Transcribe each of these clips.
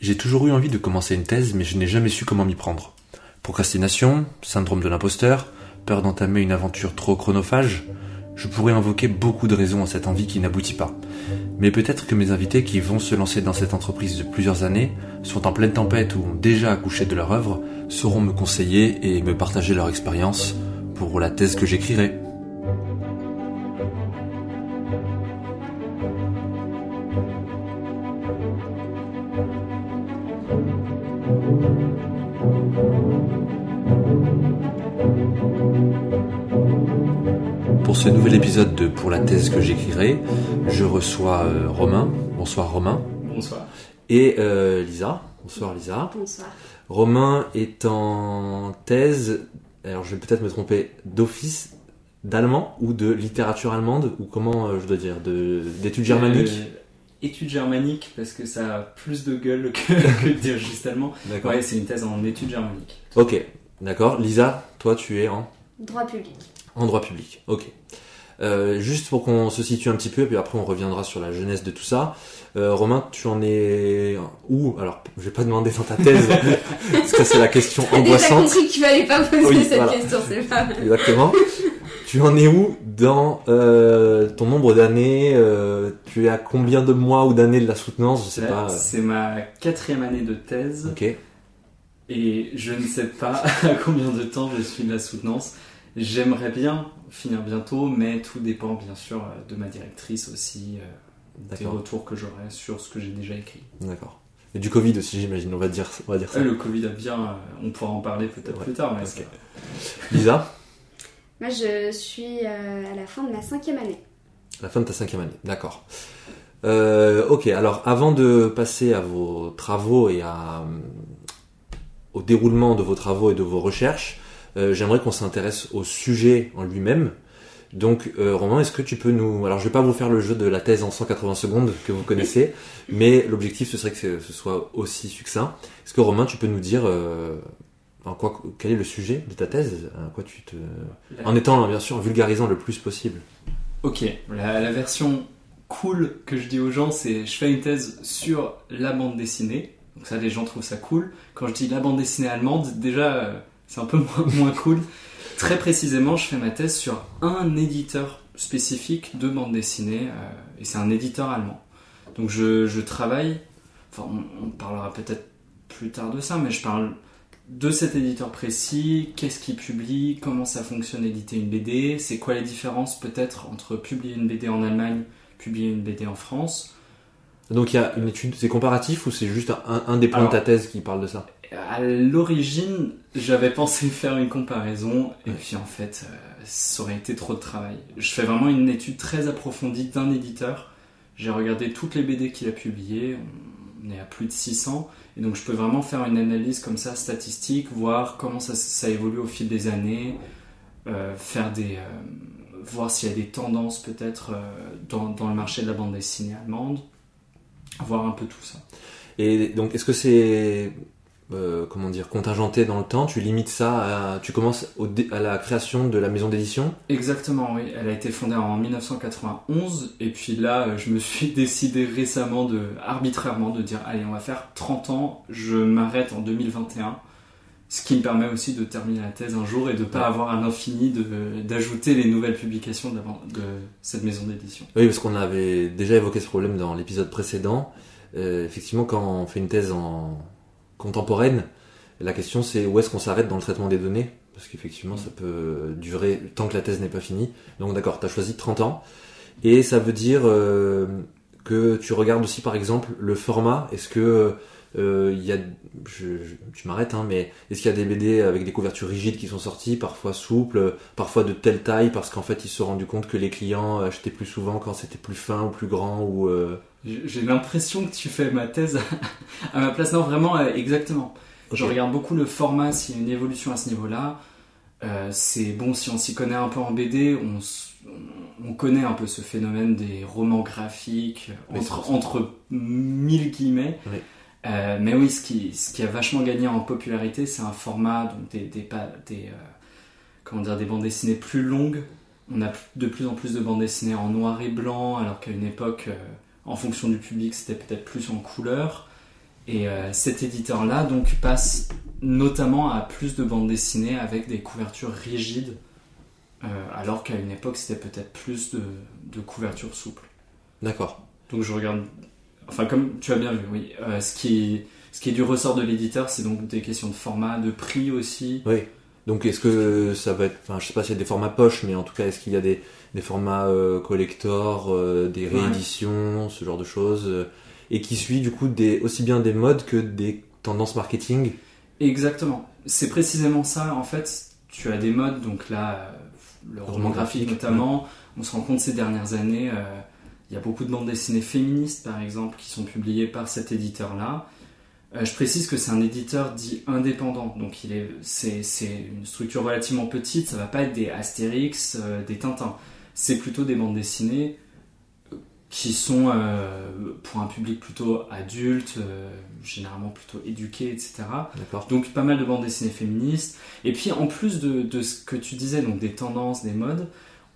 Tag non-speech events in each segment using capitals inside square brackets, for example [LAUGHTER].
J'ai toujours eu envie de commencer une thèse, mais je n'ai jamais su comment m'y prendre. Procrastination, syndrome de l'imposteur, peur d'entamer une aventure trop chronophage, je pourrais invoquer beaucoup de raisons à cette envie qui n'aboutit pas. Mais peut-être que mes invités qui vont se lancer dans cette entreprise de plusieurs années, sont en pleine tempête ou ont déjà accouché de leur œuvre, sauront me conseiller et me partager leur expérience pour la thèse que j'écrirai. Nouvel épisode de Pour la thèse que j'écrirai, je reçois euh, Romain. Bonsoir Romain. Bonsoir. Et euh, Lisa. Bonsoir Lisa. Bonsoir. Romain est en thèse, alors je vais peut-être me tromper, d'office d'allemand ou de littérature allemande ou comment euh, je dois dire, de- d'études germaniques? Euh, études germaniques, parce que ça a plus de gueule que, [LAUGHS] que de dire juste allemand. D'accord. Ouais, c'est une thèse en études germaniques. Ok, d'accord. Lisa, toi tu es en, Droit public. en droit public. Ok. Euh, juste pour qu'on se situe un petit peu, puis après on reviendra sur la jeunesse de tout ça. Euh, Romain, tu en es où? Alors, je vais pas demander dans ta thèse, [LAUGHS] parce que c'est la question angoissante. compris qu'il fallait pas poser Oui, cette voilà. question, c'est pas mal. Exactement. tu en es où dans euh, ton nombre d'années euh, Tu es à combien de mois ou d'années de la soutenance? Je sais Là, pas. C'est ma quatrième année de thèse, Ok. et je ne sais pas [LAUGHS] à combien de temps je suis de la soutenance. J'aimerais bien finir bientôt, mais tout dépend bien sûr euh, de ma directrice aussi, euh, des retours que j'aurai sur ce que j'ai déjà écrit. D'accord. Et du Covid aussi, j'imagine. On va dire, on va dire ça. Euh, le Covid a bien, euh, on pourra en parler peut-être Ouais. plus tard, mais Lisa, Moi, je suis euh, à la fin de ma cinquième année. la fin de ta cinquième année. D'accord. Euh, ok. Alors, avant de passer à vos travaux et à, euh, au déroulement de vos travaux et de vos recherches, euh, j'aimerais qu'on s'intéresse au sujet en lui-même. Donc, euh, Romain, est-ce que tu peux nous... Alors, je vais pas vous faire le jeu de la thèse en 180 secondes que vous connaissez, [LAUGHS] mais l'objectif, ce serait que ce soit aussi succinct. Est-ce que, Romain, tu peux nous dire euh, en quoi, quel est le sujet de ta thèse? À quoi tu te... En étant, bien sûr, en vulgarisant le plus possible. Ok, la, la version cool que je dis aux gens, c'est je fais une thèse sur la bande dessinée. Donc ça, les gens trouvent ça cool. Quand je dis la bande dessinée allemande, déjà, c'est un peu [LAUGHS] moins, moins cool. Très précisément, je fais ma thèse sur un éditeur spécifique de bande dessinée, euh, et c'est un éditeur allemand. Donc je, je travaille, enfin on, on parlera peut-être plus tard de ça, mais je parle de cet éditeur précis, qu'est-ce qu'il publie, comment ça fonctionne éditer une BD, c'est quoi les différences peut-être entre publier une BD en Allemagne, publier une BD en France. Donc, il y a une étude, c'est comparatif ou c'est juste un, un des points Alors- de ta thèse qui parle de ça? À l'origine, j'avais pensé faire une comparaison, et puis en fait, euh, ça aurait été trop de travail. Je fais vraiment une étude très approfondie d'un éditeur. J'ai regardé toutes les BD qu'il a publiées, on est à plus de 600, et donc je peux vraiment faire une analyse comme ça, statistique, voir comment ça, ça évolue au fil des années, euh, faire des, euh, voir s'il y a des tendances peut-être dans, dans le marché de la bande dessinée allemande, voir un peu tout ça. Et donc, est-ce que c'est, euh, comment dire, contingenté dans le temps Tu limites ça à, tu commences au à la création de la maison d'édition? Exactement, oui. Elle a été fondée en 1991 et puis là, euh, je me suis [LAUGHS] décidé récemment de arbitrairement de dire allez, on va faire 30 ans, je m'arrête en 2021. Ce qui me permet aussi de terminer la thèse un jour et de pas avoir un infini de- d'ajouter les nouvelles publications de cette maison d'édition. Oui, parce qu'on avait déjà évoqué ce problème dans l'épisode précédent. Euh, effectivement, quand on fait une thèse en contemporaine, la question c'est où est-ce qu'on s'arrête dans le traitement des données? Parce qu'effectivement, ça peut durer tant que la thèse n'est pas finie. Donc d'accord, tu as choisi 30 ans. Et ça veut dire euh, que tu regardes aussi, par exemple, le format. Est-ce que euh, il y a, je, je- tu m'arrêtes, hein, mais est-ce qu'il y a des BD avec des couvertures rigides qui sont sorties, parfois souples, parfois de telle taille, parce qu'en fait ils se sont rendus compte que les clients achetaient plus souvent quand c'était plus fin ou plus grand ou euh, J'ai l'impression que tu fais ma thèse à ma place. Non, vraiment, euh, exactement. Je regarde beaucoup le format, s'il y a une évolution à ce niveau-là. Euh, c'est bon, si on s'y connaît un peu en BD, on, on connaît un peu ce phénomène des romans graphiques, entre, mille guillemets. Oui. Euh, mais oui, ce qui, ce qui a vachement gagné en popularité, c'est un format, donc des, des, des, euh, comment dire, des bandes dessinées plus longues. On a de plus en plus de bandes dessinées en noir et blanc, alors qu'à une époque, en fonction du public, c'était peut-être plus en couleur. Et euh, cet éditeur-là donc passe notamment à plus de bandes dessinées avec des couvertures rigides, euh, alors qu'à une époque c'était peut-être plus de, de couvertures souples. D'accord. Donc je regarde, enfin comme tu as bien vu, oui. Euh, ce qui ce qui est du ressort de l'éditeur, c'est donc des questions de format, de prix aussi. Oui. Donc est-ce que ça va être, enfin je sais pas s'il y a des formats poche, mais en tout cas est-ce qu'il y a des, des formats euh, collector, euh, des Ouais. rééditions, ce genre de choses, euh, et qui suit du coup des, aussi bien des modes que des tendances marketing? Exactement. C'est précisément ça. En fait, tu as des modes, donc là, le roman graphique notamment. On se rend compte ces dernières années, il y a beaucoup de bandes dessinées féministes, par exemple, qui sont publiées par cet éditeur-là. Euh, je précise que c'est un éditeur dit indépendant, donc il est, c'est, c'est une structure relativement petite. Ça va pas être des Astérix, euh, des Tintins. C'est plutôt des bandes dessinées euh, qui sont euh, pour un public plutôt adulte, généralement plutôt éduqué, etc. D'accord. Donc pas mal de bandes dessinées féministes. Et puis en plus de, de ce que tu disais, donc des tendances, des modes,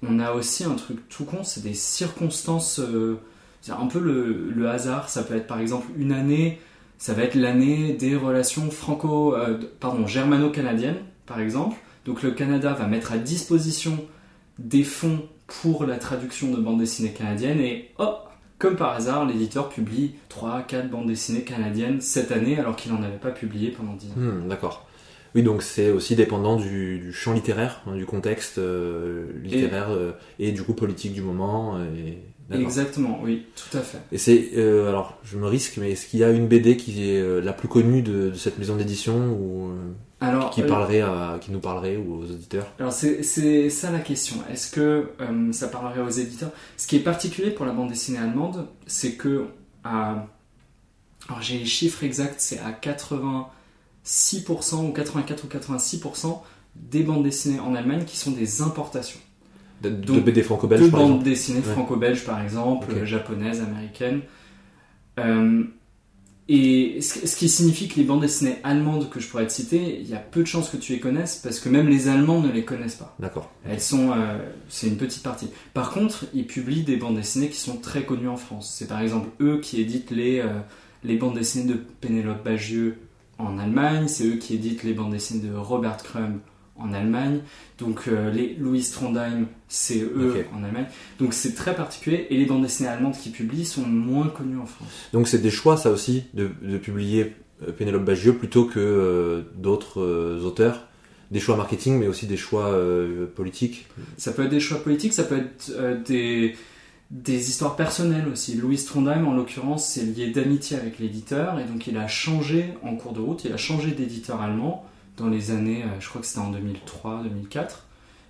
on a aussi un truc tout con, c'est des circonstances, c'est un peu le, le hasard. Ça peut être par exemple une année, ça va être l'année des relations franco, euh, pardon, germano-canadiennes, par exemple. Donc le Canada va mettre à disposition des fonds pour la traduction de bandes dessinées canadiennes et hop, comme par hasard, l'éditeur publie 3-4 bandes dessinées canadiennes cette année alors qu'il n'en avait pas publié pendant 10 ans. Hmm, D'accord. Oui, donc c'est aussi dépendant du, du champ littéraire, hein, du contexte euh, littéraire euh, et, du coup politique du moment. Et... Exactement, oui, tout à fait. Et c'est euh, alors je me risque, mais est-ce qu'il y a une BD qui est euh, la plus connue de, de cette maison d'édition ou euh, Alors, qui parlerait à, qui nous parlerait ou aux auditeurs? Alors c'est, ça la question. Est-ce que ça parlerait aux éditeurs? Ce qui est particulier pour la bande dessinée allemande, c'est que à... alors j'ai les chiffres exacts, c'est à 86% ou 84 ou 86% des bandes dessinées en Allemagne qui sont des importations. De, de BD franco-belge par bandes dessinées Ouais. franco-belges par exemple, japonaises, américaines. Euh, et ce, ce qui signifie que les bandes dessinées allemandes que je pourrais te citer, il y a peu de chances que tu les connaisses parce que même les Allemands ne les connaissent pas. D'accord. Elles sont, euh, c'est une petite partie. Par contre, ils publient des bandes dessinées qui sont très connues en France. C'est par exemple eux qui éditent les, euh, les bandes dessinées de Pénélope Bagieux en Allemagne, c'est eux qui éditent les bandes dessinées de Robert Crumb en Allemagne, donc euh, les Louis Trondheim, c'est eux en Allemagne. Donc c'est très particulier et les bandes dessinées allemandes qui publient sont moins connues en France. Donc c'est des choix ça aussi de, de publier euh, Pénélope Bagieux plutôt que euh, d'autres euh, auteurs. Des choix marketing mais aussi des choix euh, politiques. Ça peut être des choix politiques, ça peut être euh, des, des histoires personnelles aussi. Louis Trondheim, en l'occurrence, c'est lié d'amitié avec l'éditeur, et donc il a changé en cours de route, il a changé d'éditeur allemand dans les années, euh, je crois que c'était en 2003-2004,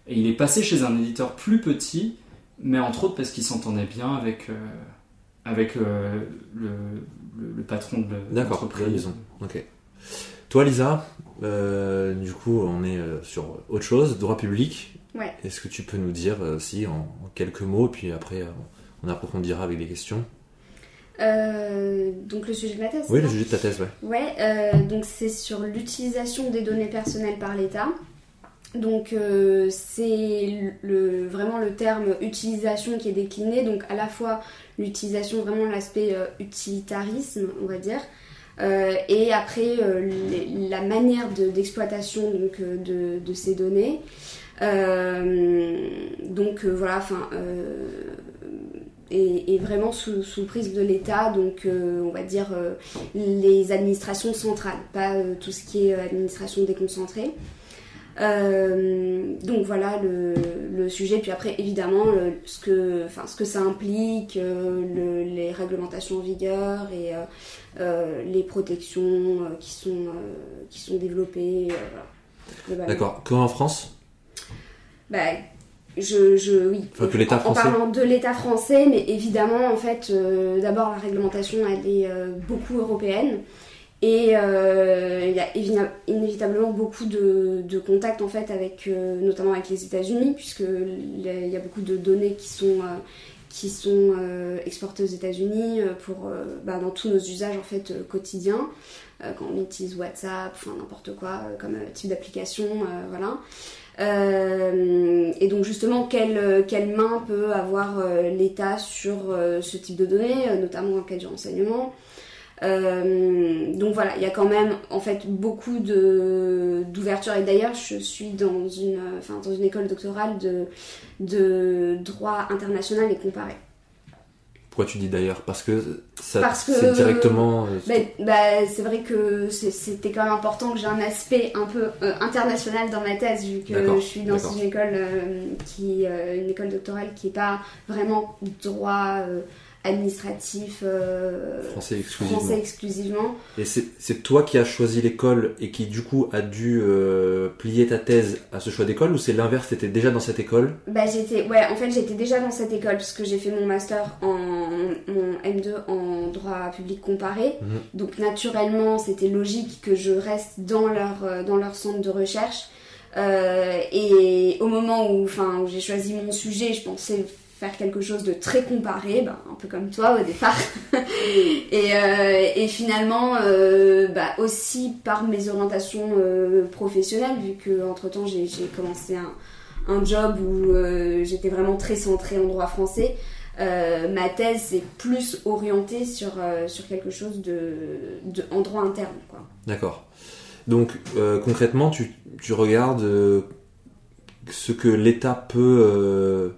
et il est passé chez un éditeur plus petit, mais entre autres parce qu'il s'entendait bien avec, euh, avec euh, le, le- le patron de D'accord, l'entreprise. maison. Ok. Toi Lisa, euh, du coup on est sur autre chose, droit public. Ouais. Est-ce que tu peux nous dire euh, si en, en quelques mots, puis après euh, on approfondira avec des questions. Euh, donc le sujet de ma thèse Oui, le sujet de ta thèse, ouais. Ouais, euh, donc c'est sur l'utilisation des données personnelles par l'État. Donc euh, c'est le, vraiment le terme utilisation qui est décliné, donc à la fois l'utilisation, vraiment l'aspect utilitarisme, on va dire, et après les- la manière de- d'exploitation donc de, de ces données. Donc voilà, enfin, et, et vraiment sous, sous prise de l'État, donc euh, on va dire euh, les administrations centrales, pas euh, tout ce qui est administration déconcentrée. Euh, donc voilà le, le sujet, puis après évidemment le- ce, que, enfin, ce que ça implique, euh, le- les réglementations en vigueur et euh, les protections qui, sont, qui sont développées. voilà. D'accord. Comment en France? Bah, je, je, oui. Enfin, que l'État En- français. En parlant de l'État français, mais évidemment, en fait, euh, d'abord la réglementation, elle est euh, beaucoup européenne. Et euh, il y a évi- inévitablement beaucoup de, de contacts en fait avec, notamment avec les États-Unis, puisque il y a beaucoup de données qui sont, qui sont exportées aux États-Unis pour bah, dans tous nos usages en fait quotidiens, quand on utilise WhatsApp, enfin n'importe quoi comme type d'application, voilà. Euh, et donc justement, quelle, quelle main peut avoir euh, l'État sur euh, ce type de données, euh, notamment en cas de renseignement donc voilà, il y a quand même en fait beaucoup d'ouverture et d'ailleurs je suis dans une enfin dans une école doctorale de de droit international et comparé. Pourquoi tu dis d'ailleurs? Parce que ça Parce que- c'est directement euh, bah, c'est vrai que c'est- c'était quand même important que j'ai un aspect un peu euh, international dans ma thèse, vu que D'accord, je suis dans d'accord. une école euh, qui, euh, une école doctorale qui n'est pas vraiment droit administratif euh, français exclusivement. français exclusivement. Et c'est toi qui as choisi l'école et qui du coup a dû euh, plier ta thèse à ce choix d'école ou c'est l'inverse, t'étais déjà dans cette école? Bah, j'étais, ouais, en fait, j'étais déjà dans cette école puisque j'ai fait mon master en mon M2 en droit public comparé. Mhm. Donc naturellement, c'était logique que je reste dans leur euh, dans leur centre de recherche. Euh, et au moment où, enfin, où j'ai choisi mon sujet, je pensais faire quelque chose de très comparé, ben, un peu comme toi au départ. [LAUGHS] et, euh, et finalement, euh, bah, aussi par mes orientations euh, professionnelles, vu que entre temps j'ai commencé un, un job où j'étais vraiment très centrée en droit français. Ma thèse c'est plus orientée sur, sur quelque chose de, de en droit interne. D'accord. Donc concrètement, tu, tu regardes ce que l'État peut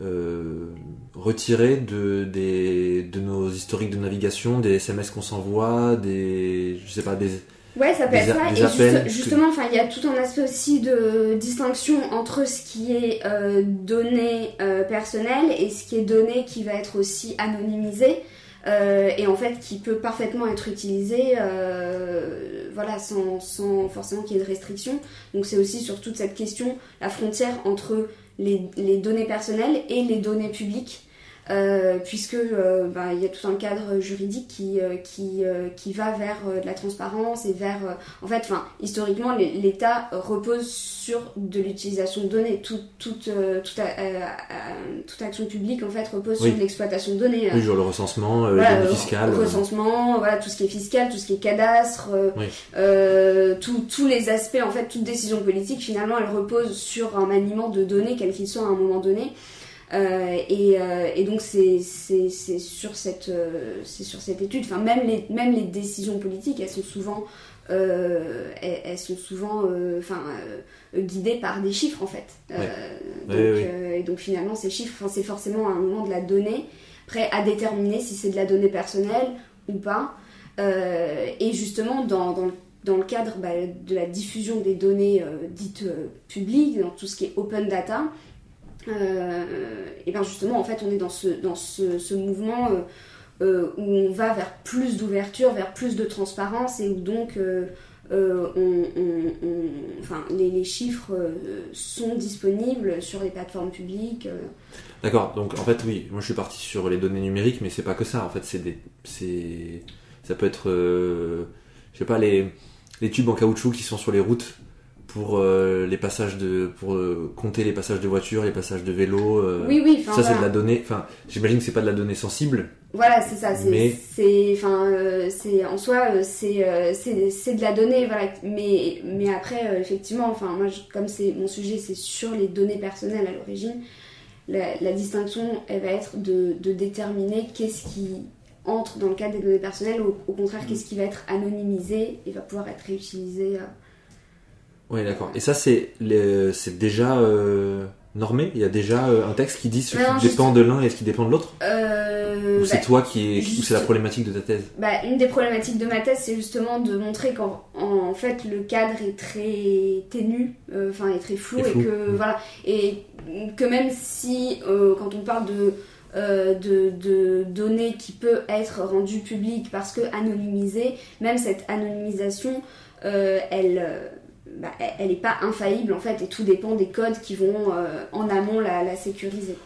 euh, retirer de, des, de nos historiques de navigation, des SMS qu'on s'envoie, des je sais pas des Ouais, ça peut être ça. Et juste- justement, enfin, il y a tout un aspect aussi de distinction entre ce qui est euh, données euh, personnelles et ce qui est données qui va être aussi anonymisé. Euh, et en fait, qui peut parfaitement être utilisé, euh, voilà, sans, sans forcément qu'il y ait de restrictions. Donc, c'est aussi sur toute cette question, la frontière entre les, les données personnelles et les données publiques. Euh, puisque euh, bah, il y a tout un cadre juridique qui, euh, qui, euh, qui va vers euh, de la transparence et vers euh, en fait enfin historiquement l'État repose sur de l'utilisation de données Tout- toute euh, toute, a- toute action publique en fait repose Oui. sur l'exploitation de données oui, genre le recensement, voilà, fiscales. euh, recensement, voilà, tout ce qui est fiscal, tout ce qui est cadastre, Oui. euh, tout- tous les aspects, en fait, toute décision politique, finalement, elle repose sur un maniement de données, quel qu'il soit à un moment donné. Euh, et, euh, et donc c'est c'est- c'est sur cette euh, c'est sur cette étude enfin même les même les décisions politiques elles sont souvent elles, elles sont souvent enfin guidées par des chiffres en fait Ouais. donc, Oui, oui. et donc finalement ces chiffres c'est forcément un moment de la donnée prêt à déterminer si c'est de la donnée personnelle ou pas. Et justement, dans, dans, le- dans le cadre bah, de la diffusion des données euh, dites euh, publiques, dans tout ce qui est open data, et bien justement, en fait, on est dans ce, dans ce, mouvement euh, euh, où on va vers plus d'ouverture, vers plus de transparence, et où donc euh, euh, on, on- on- enfin, les, chiffres euh, sont disponibles sur les plateformes publiques. euh, D'accord. Donc en fait, oui, moi je suis parti sur les données numériques, mais c'est pas que ça. En fait, c'est des, c'est, ça peut être, euh, je sais pas, les, les tubes en caoutchouc qui sont sur les routes pour euh, les passages de, pour euh, compter les passages de voitures, les passages de vélos. euh, oui, oui, ça c'est de la donnée. Enfin, j'imagine que c'est pas de la donnée sensible. Voilà, c'est ça. C'est, Mais- c'est, enfin, euh, c'est en soi, c'est, c'est, de la donnée, voilà. Mais, mais après, effectivement, enfin, moi, je- comme c'est mon sujet, c'est sur les données personnelles à l'origine. La, la distinction, elle va être de, de déterminer qu'est-ce qui entre dans le cadre des données personnelles, ou au contraire, qu'est-ce qui va être anonymisé et va pouvoir être réutilisé. Oui, d'accord. Et ça c'est, c'est déjà euh, normé? Il y a déjà euh, un texte qui dit ce Non, qui juste- dépend de l'un et ce qui dépend de l'autre? Euh, Ou c'est bah, toi qui est, ou juste- c'est la problématique de ta thèse? Bah, une des problématiques de ma thèse, c'est justement de montrer qu'en en, fait le cadre est très ténu, enfin est très flou, Et que mm. voilà, et que même si quand on parle de, euh, de de données qui peut être rendues publiques parce que anonymisées, même cette anonymisation, euh, elle bah, elle- n'est pas infaillible en fait, et tout dépend des codes qui vont euh, en amont la, la sécuriser.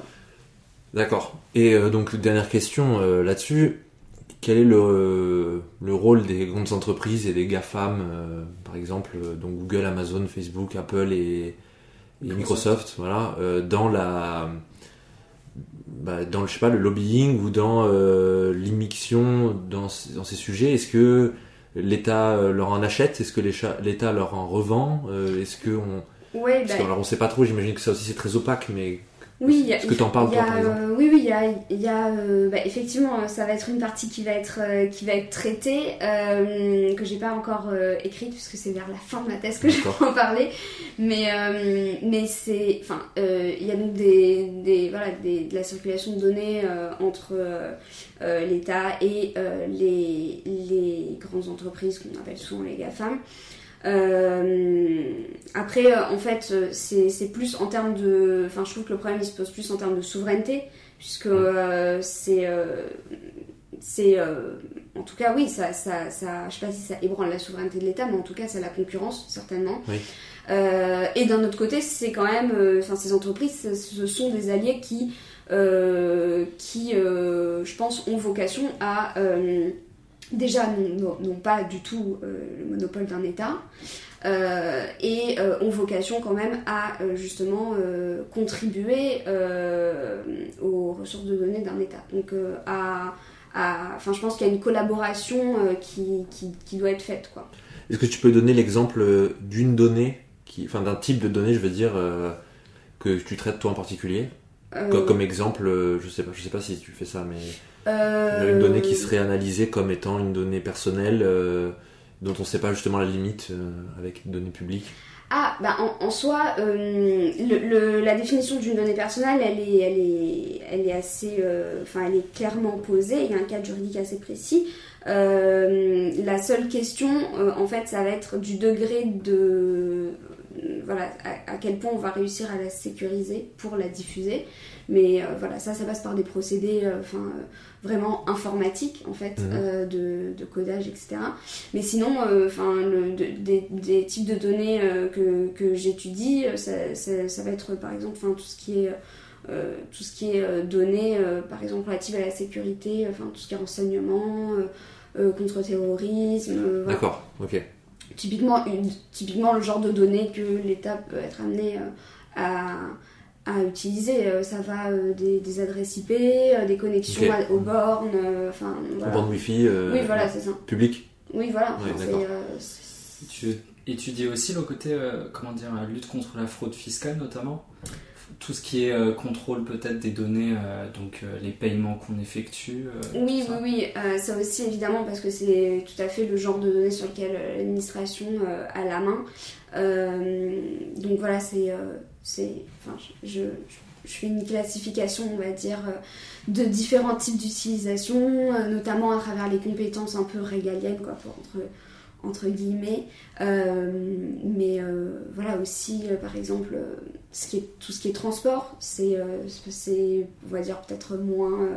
D'accord. Et euh, donc, dernière question euh, là-dessus. Quel est le, le rôle des grandes entreprises et des GAFAM, par exemple, donc Google, Amazon, Facebook, Apple et, et Microsoft, voilà, dans la, bah, dans le, je sais pas, le lobbying ou dans l'immixion dans, dans ces sujets? Est-ce que l'État euh, leur en achète? Est-ce que l'État leur en revend? Euh, Est-ce que on, Ouais, parce bah, que, alors, on sait pas trop. J'imagine que ça aussi c'est très opaque, mais Oui, il y a- Est-ce que parles, toi, par exemple euh, Oui, oui, il y a, y a, euh, bah, effectivement, euh, ça va être une partie qui va être, euh, qui va être traitée, euh, que j'ai pas encore euh, écrite, puisque c'est vers la fin de ma thèse que je vais en parler. Mais, euh, mais c'est, enfin, euh, il y a donc des, des, voilà, des, de la circulation de données euh, entre l'État et euh, les, les grandes entreprises qu'on appelle souvent les GAFAM. Après, euh, en fait, euh, c'est plus en termes de. Enfin, je trouve que le problème il se pose plus en termes de souveraineté, puisque euh, c'est. euh, c'est. euh, en tout cas, oui, ça, ça, ça. Je sais pas si ça ébranle la souveraineté de l'État, mais en tout cas, c'est la concurrence, certainement. Oui. Euh, et d'un autre côté, c'est quand même. euh, Enfin, ces entreprises, ce- sont des alliés qui. euh, qui, euh, je pense, ont vocation à. Déjà, n'ont pas du tout euh, le monopole d'un État. Euh, et euh, ont vocation quand même à justement contribuer aux ressources de données d'un État. Donc à, à- enfin je pense qu'il y a une collaboration qui, qui, qui doit être faite quoi. Est-ce que tu peux donner l'exemple d'une donnée, qui, enfin d'un type de donnée, je veux dire, que tu traites toi en particulier? Euh, Co- Comme exemple, je sais pas, je sais pas si tu fais ça, mais euh, une donnée qui serait analysée comme étant une donnée personnelle euh, dont on sait pas justement la limite euh, avec une donnée publique. Ah, bah en, en soi, le- le- la définition d'une donnée personnelle, elle est, elle est, elle est assez, enfin, elle est clairement posée. Il y a un cadre juridique assez précis. La seule question, en fait, ça va être du degré de, voilà, à, à quel point on va réussir à la sécuriser pour la diffuser. Mais euh, voilà, ça, ça passe par des procédés, euh, enfin, euh, vraiment informatiques, en fait, Mhm. de, de codage, etc. Mais sinon, enfin, de- des, des types de données que, que j'étudie, ça, ça- ça va être par exemple enfin, tout ce qui est, euh, tout ce qui est euh, données, euh, par exemple relatives à la sécurité, enfin tout ce qui est renseignement, contre-terrorisme. voilà. D'accord, ok. Typiquement, une- typiquement le genre de données que l'État peut être amené à, à utiliser. Euh, Ça va euh, des, des adresses IP, euh, des connexions à- aux bornes, euh, enfin En voilà. bande Wi-Fi euh, Oui, voilà, c'est ça. public. Oui, voilà. Ouais, euh, Tu étudies aussi le côté, euh, comment dire, la lutte contre la fraude fiscale notamment? Tout ce qui est euh, contrôle peut-être des données, euh, donc euh, les paiements qu'on effectue. euh, Oui, oui, ça. oui, euh, ça aussi évidemment parce que c'est tout à fait le genre de données sur lequel euh, l'administration euh, a la main. Euh, donc voilà, c'est, euh, c'est, enfin, je, je, fais une classification, on va dire, euh, de différents types d'utilisation, euh, notamment à travers les compétences un peu régaliennes, quoi, pour, entre, entre guillemets. Euh, mais voilà aussi, par exemple, tout ce qui est transport, c'est, c'est on va dire, peut-être moins.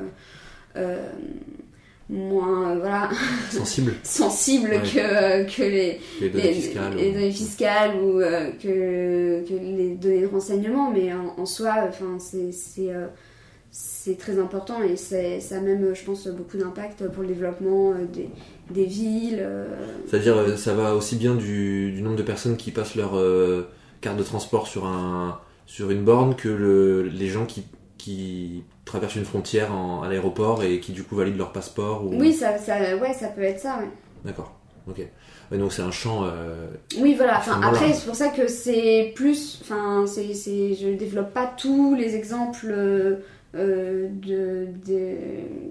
Euh, euh, moins euh, voilà Sensible, [LAUGHS] sensible Ouais. que, que les, les données les, fiscales. les ou- données fiscales ou euh, que, que les données de renseignement mais en, en soi enfin c'est euh, très important et c'est- ça a même je pense beaucoup d'impact pour le développement euh, des, des villes euh, C'est-à-dire, euh, ça va aussi bien du, du nombre de personnes qui passent leur euh, carte de transport sur, un, sur une borne que le, les gens qui, qui traversent une frontière en- à l'aéroport et qui du coup valident leur passeport. Ou... oui ça, ça ouais ça peut être ça ouais. D'accord, ok. Ouais, donc c'est un champ. euh, Oui, voilà. Enfin, après, c'est pour ça que c'est plus. Enfin, c'est, c'est, je développe pas tous les exemples euh, de, de-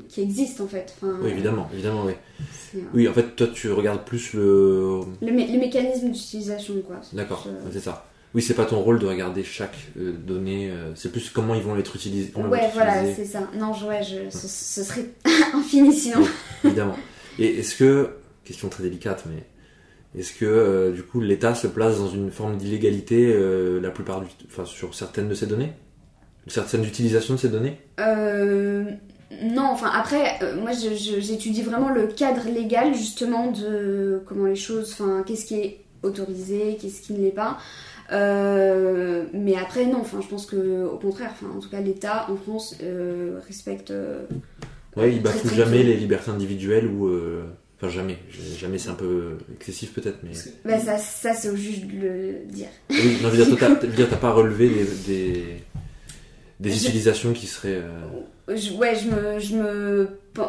qui existent en fait. Enfin, Oui, évidemment, évidemment, oui. c'est, Oui, en fait, toi, tu regardes plus le. le mé- les mécanismes d'utilisation, quoi. D'accord, plus, euh, c'est ça. Oui, c'est pas ton rôle de regarder chaque euh, donnée, euh, c'est plus comment ils vont être utilisés. Ouais, être voilà, c'est ça. Non, je, ouais, je, ce, ce serait [LAUGHS] infini sinon. évidemment. Et est-ce que, question très délicate, mais est-ce que euh, du coup l'État se place dans une forme d'illégalité la plupart du, enfin, sur certaines de ces données, certaines utilisations de ces données? Euh, non, enfin après, euh, moi j'étudie vraiment le cadre légal justement de comment les choses, enfin qu'est-ce qui est autorisé, qu'est-ce qui ne l'est pas. Euh, mais après non, enfin je pense que au contraire, enfin en tout cas l'État en France euh, respecte. euh, Ouais, très bafouent strictement. jamais les libertés individuelles ou, euh, enfin jamais, jamais c'est un peu excessif peut-être, mais. Bah, ça, ça c'est au juge de le dire. Oui, non, je veux dire, t'as- pas relevé des, des, des Je- utilisations qui seraient. euh, Je- ouais, je me, je me,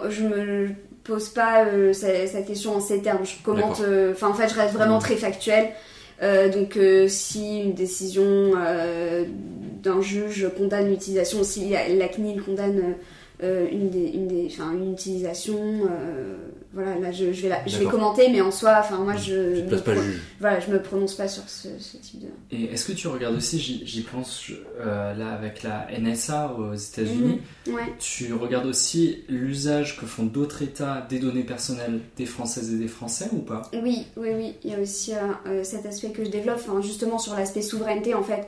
je me pose pas euh, cette, cette question en ces termes. Je commente, euh, enfin en fait, je reste vraiment très factuelle. Euh, donc euh, si une décision euh, d'un juge condamne l'utilisation, si la, CNIL condamne une, des, une, des, une utilisation, voilà, là je, je vais, la- je vais commenter, mais en soi, enfin moi je, Tu te places me pas pro- juge. voilà, je me prononce pas sur ce, ce type de. Et est-ce que tu regardes aussi, j'y pense euh, là avec la NSA aux États-Unis, Ouais. tu regardes aussi l'usage que font d'autres États des données personnelles des Françaises et des Français ou pas? Oui, oui, oui. Il y a aussi euh, euh, cet aspect que je développe, enfin, justement sur l'aspect souveraineté, en fait,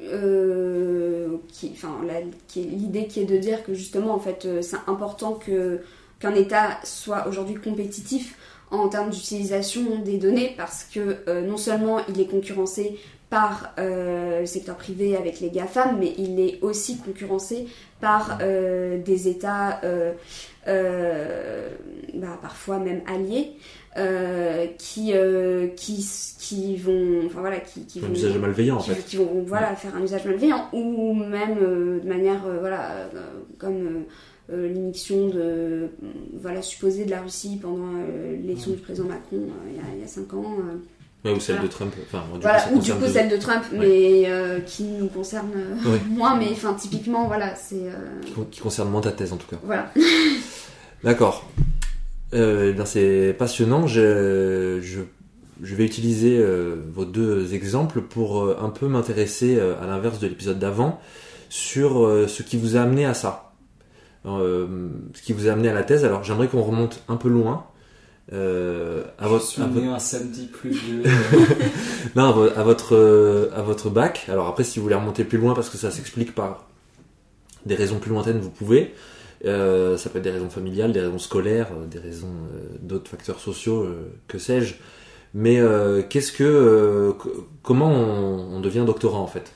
euh, qui, enfin, la- qui est- l'idée qui est de dire que justement, en fait, euh, c'est important que qu'un État soit aujourd'hui compétitif en termes d'utilisation des données, parce que euh, non seulement il est concurrencé par euh, le secteur privé avec les GAFAM, mais il est aussi concurrencé par euh, des États bah, parfois même alliés qui, qui, qui vont, enfin voilà, qui, qui Un vont, usage malveillant en qui, fait. qui vont voilà, faire un usage malveillant ou même de manière voilà, comme euh, l'émission de euh, voilà, supposée de la Russie pendant euh, l'élection du président Macron il y a- il y, a 5 ans. Ouais, ou celle Voilà. de Trump. Enfin, du voilà, coup, ou du coup celle de Trump, Ouais. mais euh, qui nous concerne euh, Ouais. [LAUGHS] moins, mais enfin typiquement voilà, c'est euh, qui, con- qui concerne moins ta thèse en tout cas. voilà. [LAUGHS] D'accord. Bien, c'est passionnant. Je, je, je vais utiliser vos deux exemples pour un peu m'intéresser, à l'inverse de l'épisode d'avant, sur ce qui vous a amené à ça. Euh, ce qui vous a amené à la thèse. Alors, j'aimerais qu'on remonte un peu loin. euh, à votre, Je suis à votre- né un samedi pluvieux. [LAUGHS] non, à vo- à votre, euh, à votre bac. Alors après, si vous voulez remonter plus loin, parce que ça s'explique par des raisons plus lointaines, vous pouvez. Euh, ça peut être des raisons familiales, des raisons scolaires, euh, des raisons d'autres facteurs sociaux, que sais-je. Mais qu'est-ce que, co- comment on, on devient doctorant en fait?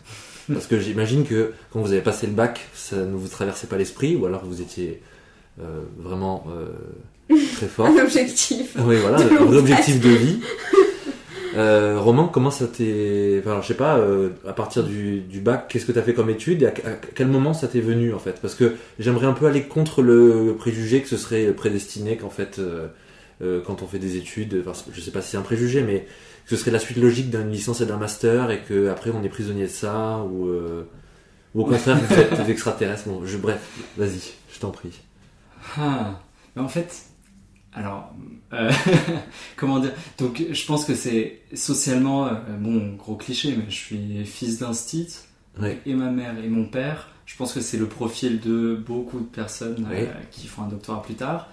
Parce que j'imagine que quand vous avez passé le bac, ça ne vous traversait pas l'esprit, ou alors vous étiez euh, vraiment euh, [LAUGHS] très fort. Un objectif. Oui, voilà, un objectif de vie. Euh, Roman, comment ça t'est. Enfin, alors, je sais pas, euh, à partir du, du bac, qu'est-ce que t'as fait comme étude et à, à quel moment ça t'est venu en fait? Parce que j'aimerais un peu aller contre le préjugé que ce serait prédestiné qu'en fait, euh, quand on fait des études, enfin, je sais pas si c'est un préjugé, mais ce serait la suite logique d'une licence et d'un master et que après on est prisonnier de ça ou, euh, ou au contraire vous [LAUGHS] êtes des extraterrestres. Bon, je, bref, vas-y, je t'en prie. Ah, mais en fait, alors, euh, [LAUGHS] comment dire? Donc, je pense que c'est socialement, euh, bon, gros cliché, mais je suis fils d'un stit, Ouais. et ma mère et mon père. Je pense que c'est le profil de beaucoup de personnes euh, Oui. qui font un doctorat plus tard.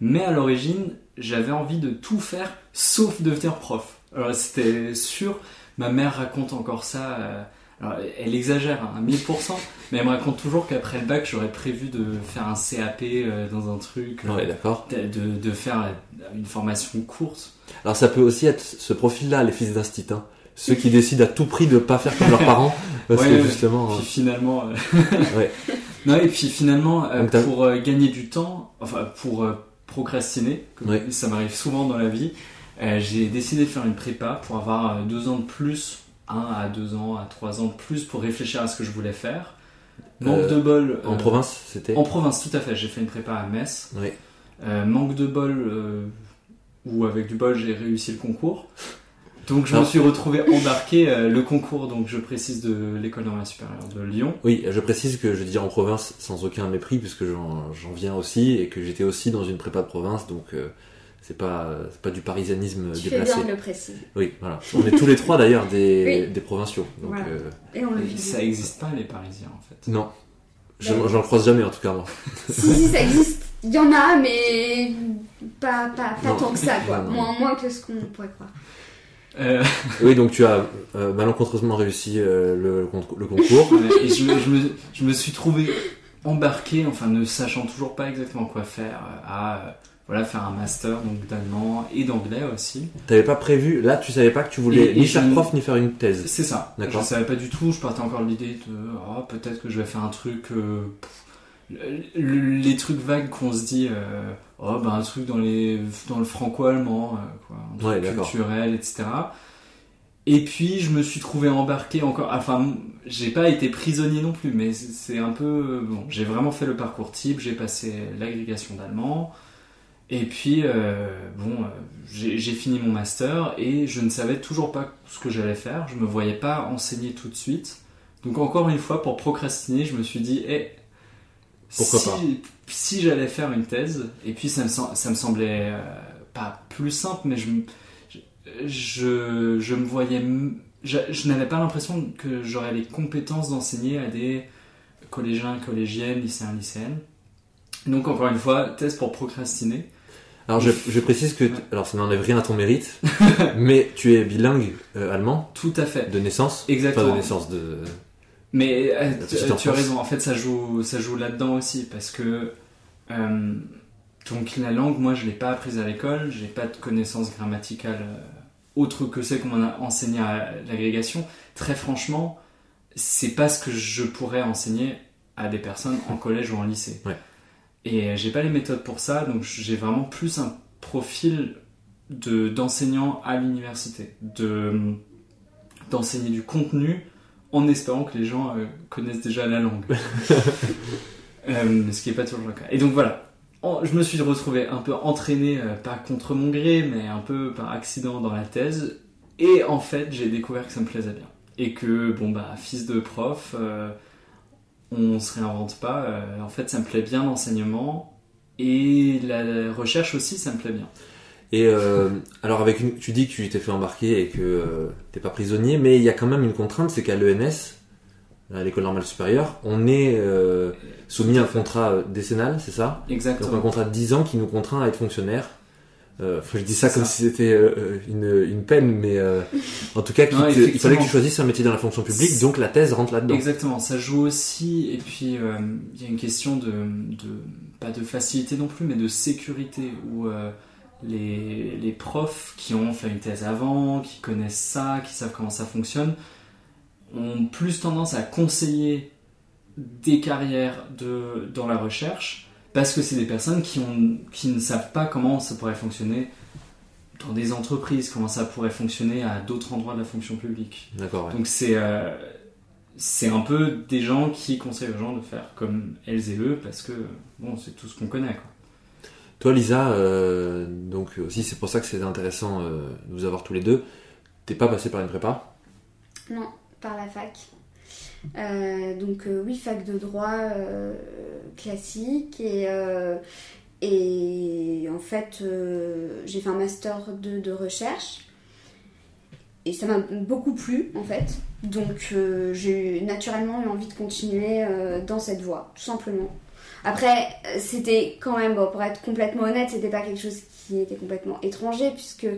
Mais à l'origine, j'avais envie de tout faire sauf devenir prof. Alors, c'était sûr. Ma mère raconte encore ça. euh, alors, elle exagère hein, à 1000%, [LAUGHS] mais elle me raconte toujours qu'après le bac, j'aurais prévu de faire un CAP euh, dans un truc, euh, Ouais, d'accord. de, faire euh, une formation courte. Alors ça peut aussi être ce profil-là, les fils d'instit. hein. Ceux qui décident à tout prix de pas faire comme leurs [LAUGHS] parents, parce Ouais, que justement... Puis finalement, [LAUGHS] ouais. non et puis finalement, Donc pour gagner du temps, enfin pour procrastiner, comme ça m'arrive souvent dans la vie, j'ai décidé de faire une prépa pour avoir euh, deux ans de plus, un à deux ans, à trois ans de plus pour réfléchir à ce que je voulais faire. Manque Euh, de bol. En euh, province, c'était... En province, tout à fait. J'ai fait une prépa à Metz. Oui. Euh, manque de bol, euh, ou avec du bol, j'ai réussi le concours. Donc je me suis retrouvé embarqué euh, le concours, donc je précise de l'école normale supérieure de Lyon. Oui, je précise que je dis en province sans aucun mépris, puisque j'en j'en viens aussi, et que j'étais aussi dans une prépa de province, donc euh, c'est pas, c'est pas du parisianisme Tu fais déplacé. bien de le préciser. Oui, voilà. On est tous les trois d'ailleurs des, [LAUGHS] Oui. des provinciaux. Donc, Voilà. euh, Et on le vit. Ça existe pas les Parisiens en fait. non. Je- Ben- J'en croise jamais en tout cas, moi. [LAUGHS] Si, si, ça existe. Il y en a, mais pas, pas, pas tant que ça, quoi. Non, non. Moins, moins que ce qu'on pourrait croire. Euh, [LAUGHS] Oui, donc tu as euh, malencontreusement réussi euh, le, le concours. et je, me- je me, je me suis trouvé embarqué, enfin ne sachant toujours pas exactement quoi faire, euh, à euh, voilà, faire un master donc d'allemand et d'anglais aussi. T'avais pas prévu, là tu savais pas que tu voulais Et- et ni faire prof ni faire une thèse. C'est ça. D'accord. Je savais pas du tout. Je partais encore de l'idée de oh, peut-être que je vais faire un truc. euh, les trucs vagues qu'on se dit. euh, oh, ben un truc dans, les, dans le franco-allemand, euh, quoi. Un truc Ouais, d'accord. culturel, etc. Et puis je me suis trouvé embarqué encore. Enfin, j'ai pas été prisonnier non plus, mais c'est c'est un peu. Bon, j'ai vraiment fait le parcours type. J'ai passé l'agrégation d'allemand. Et puis, euh, bon, euh, j'ai fini mon master et je ne savais toujours pas ce que j'allais faire. Je me voyais pas enseigner tout de suite. Donc encore une fois, pour procrastiner, je me suis dit, eh, Pourquoi si, pas si j'allais faire une thèse, et puis ça me, ça me semblait euh, pas plus simple, mais je, je, je me voyais, je n'avais pas l'impression que j'aurais les compétences d'enseigner à des collégiens, collégiennes, lycéens, lycéennes. Donc encore une fois, thèse pour procrastiner. Alors je, je précise que, alors ça n'enlève rien à ton mérite, [LAUGHS] mais tu es bilingue euh, allemand Tout à fait. de naissance. Exactement. Pas de naissance, de... Mais euh, La tu, as raison, en fait ça joue, ça joue là-dedans aussi parce que euh, donc la langue, moi je l'ai pas apprise à l'école, j'ai pas de connaissances grammaticales euh, autres que celles qu'on m'a enseignées à l'agrégation. Très franchement, c'est pas ce que je pourrais enseigner à des personnes en [LAUGHS] collège ou en lycée. Ouais. Et j'ai pas les méthodes pour ça, donc j'ai vraiment plus un profil de d'enseignant à l'université, de d'enseigner du contenu en espérant que les gens euh, connaissent déjà la langue. [LAUGHS] Euh, ce qui n'est pas toujours le cas. Et donc voilà, En- je me suis retrouvé un peu entraîné, euh, pas contre mon gré, mais un peu par accident dans la thèse. Et en fait, j'ai découvert que ça me plaisait bien. Et que, bon, bah, fils de prof, on se réinvente pas. euh, en fait, ça me plaît bien l'enseignement. Et la recherche aussi, ça me plaît bien. Et euh, alors avec une, tu dis que tu t'es fait embarquer et que euh, t'es pas prisonnier, mais il y a quand même une contrainte, c'est qu'à l'ENS, à l'école normale supérieure, on est euh, soumis à un contrat décennal, c'est ça? Donc un Exactement. contrat de 10 ans qui nous contraint à être fonctionnaire. Euh, je dis ça comme ça. si c'était euh, une, une peine, mais euh, en tout cas, qui Non, te- il fallait que tu choisisses un métier dans la fonction publique, donc la thèse rentre là-dedans. Exactement, ça joue aussi, et puis euh, il y a une question de, de- pas de facilité non plus, mais de sécurité, où euh, les, les profs qui ont fait une thèse avant, qui connaissent ça, qui savent comment ça fonctionne, ont plus tendance à conseiller des carrières de, dans la recherche, parce que c'est des personnes qui, ont, qui ne savent pas comment ça pourrait fonctionner dans des entreprises, comment ça pourrait fonctionner à d'autres endroits de la fonction publique. D'accord, ouais. Donc c'est euh, c'est un peu des gens qui conseillent aux gens de faire comme elles et eux parce que bon c'est tout ce qu'on connaît quoi. Toi, Lisa, euh, donc aussi c'est pour ça que c'est intéressant euh, de vous avoir tous les deux. T'es pas passé par une prépa? Non, par la fac. Euh, donc euh, oui, fac de droit euh, classique et, en fait j'ai fait un master 2 de recherche et ça m'a beaucoup plu en fait. Donc j'ai naturellement eu envie de continuer dans cette voie, tout simplement. Après, c'était quand même, pour être complètement honnête, c'était pas quelque chose qui était complètement étranger puisque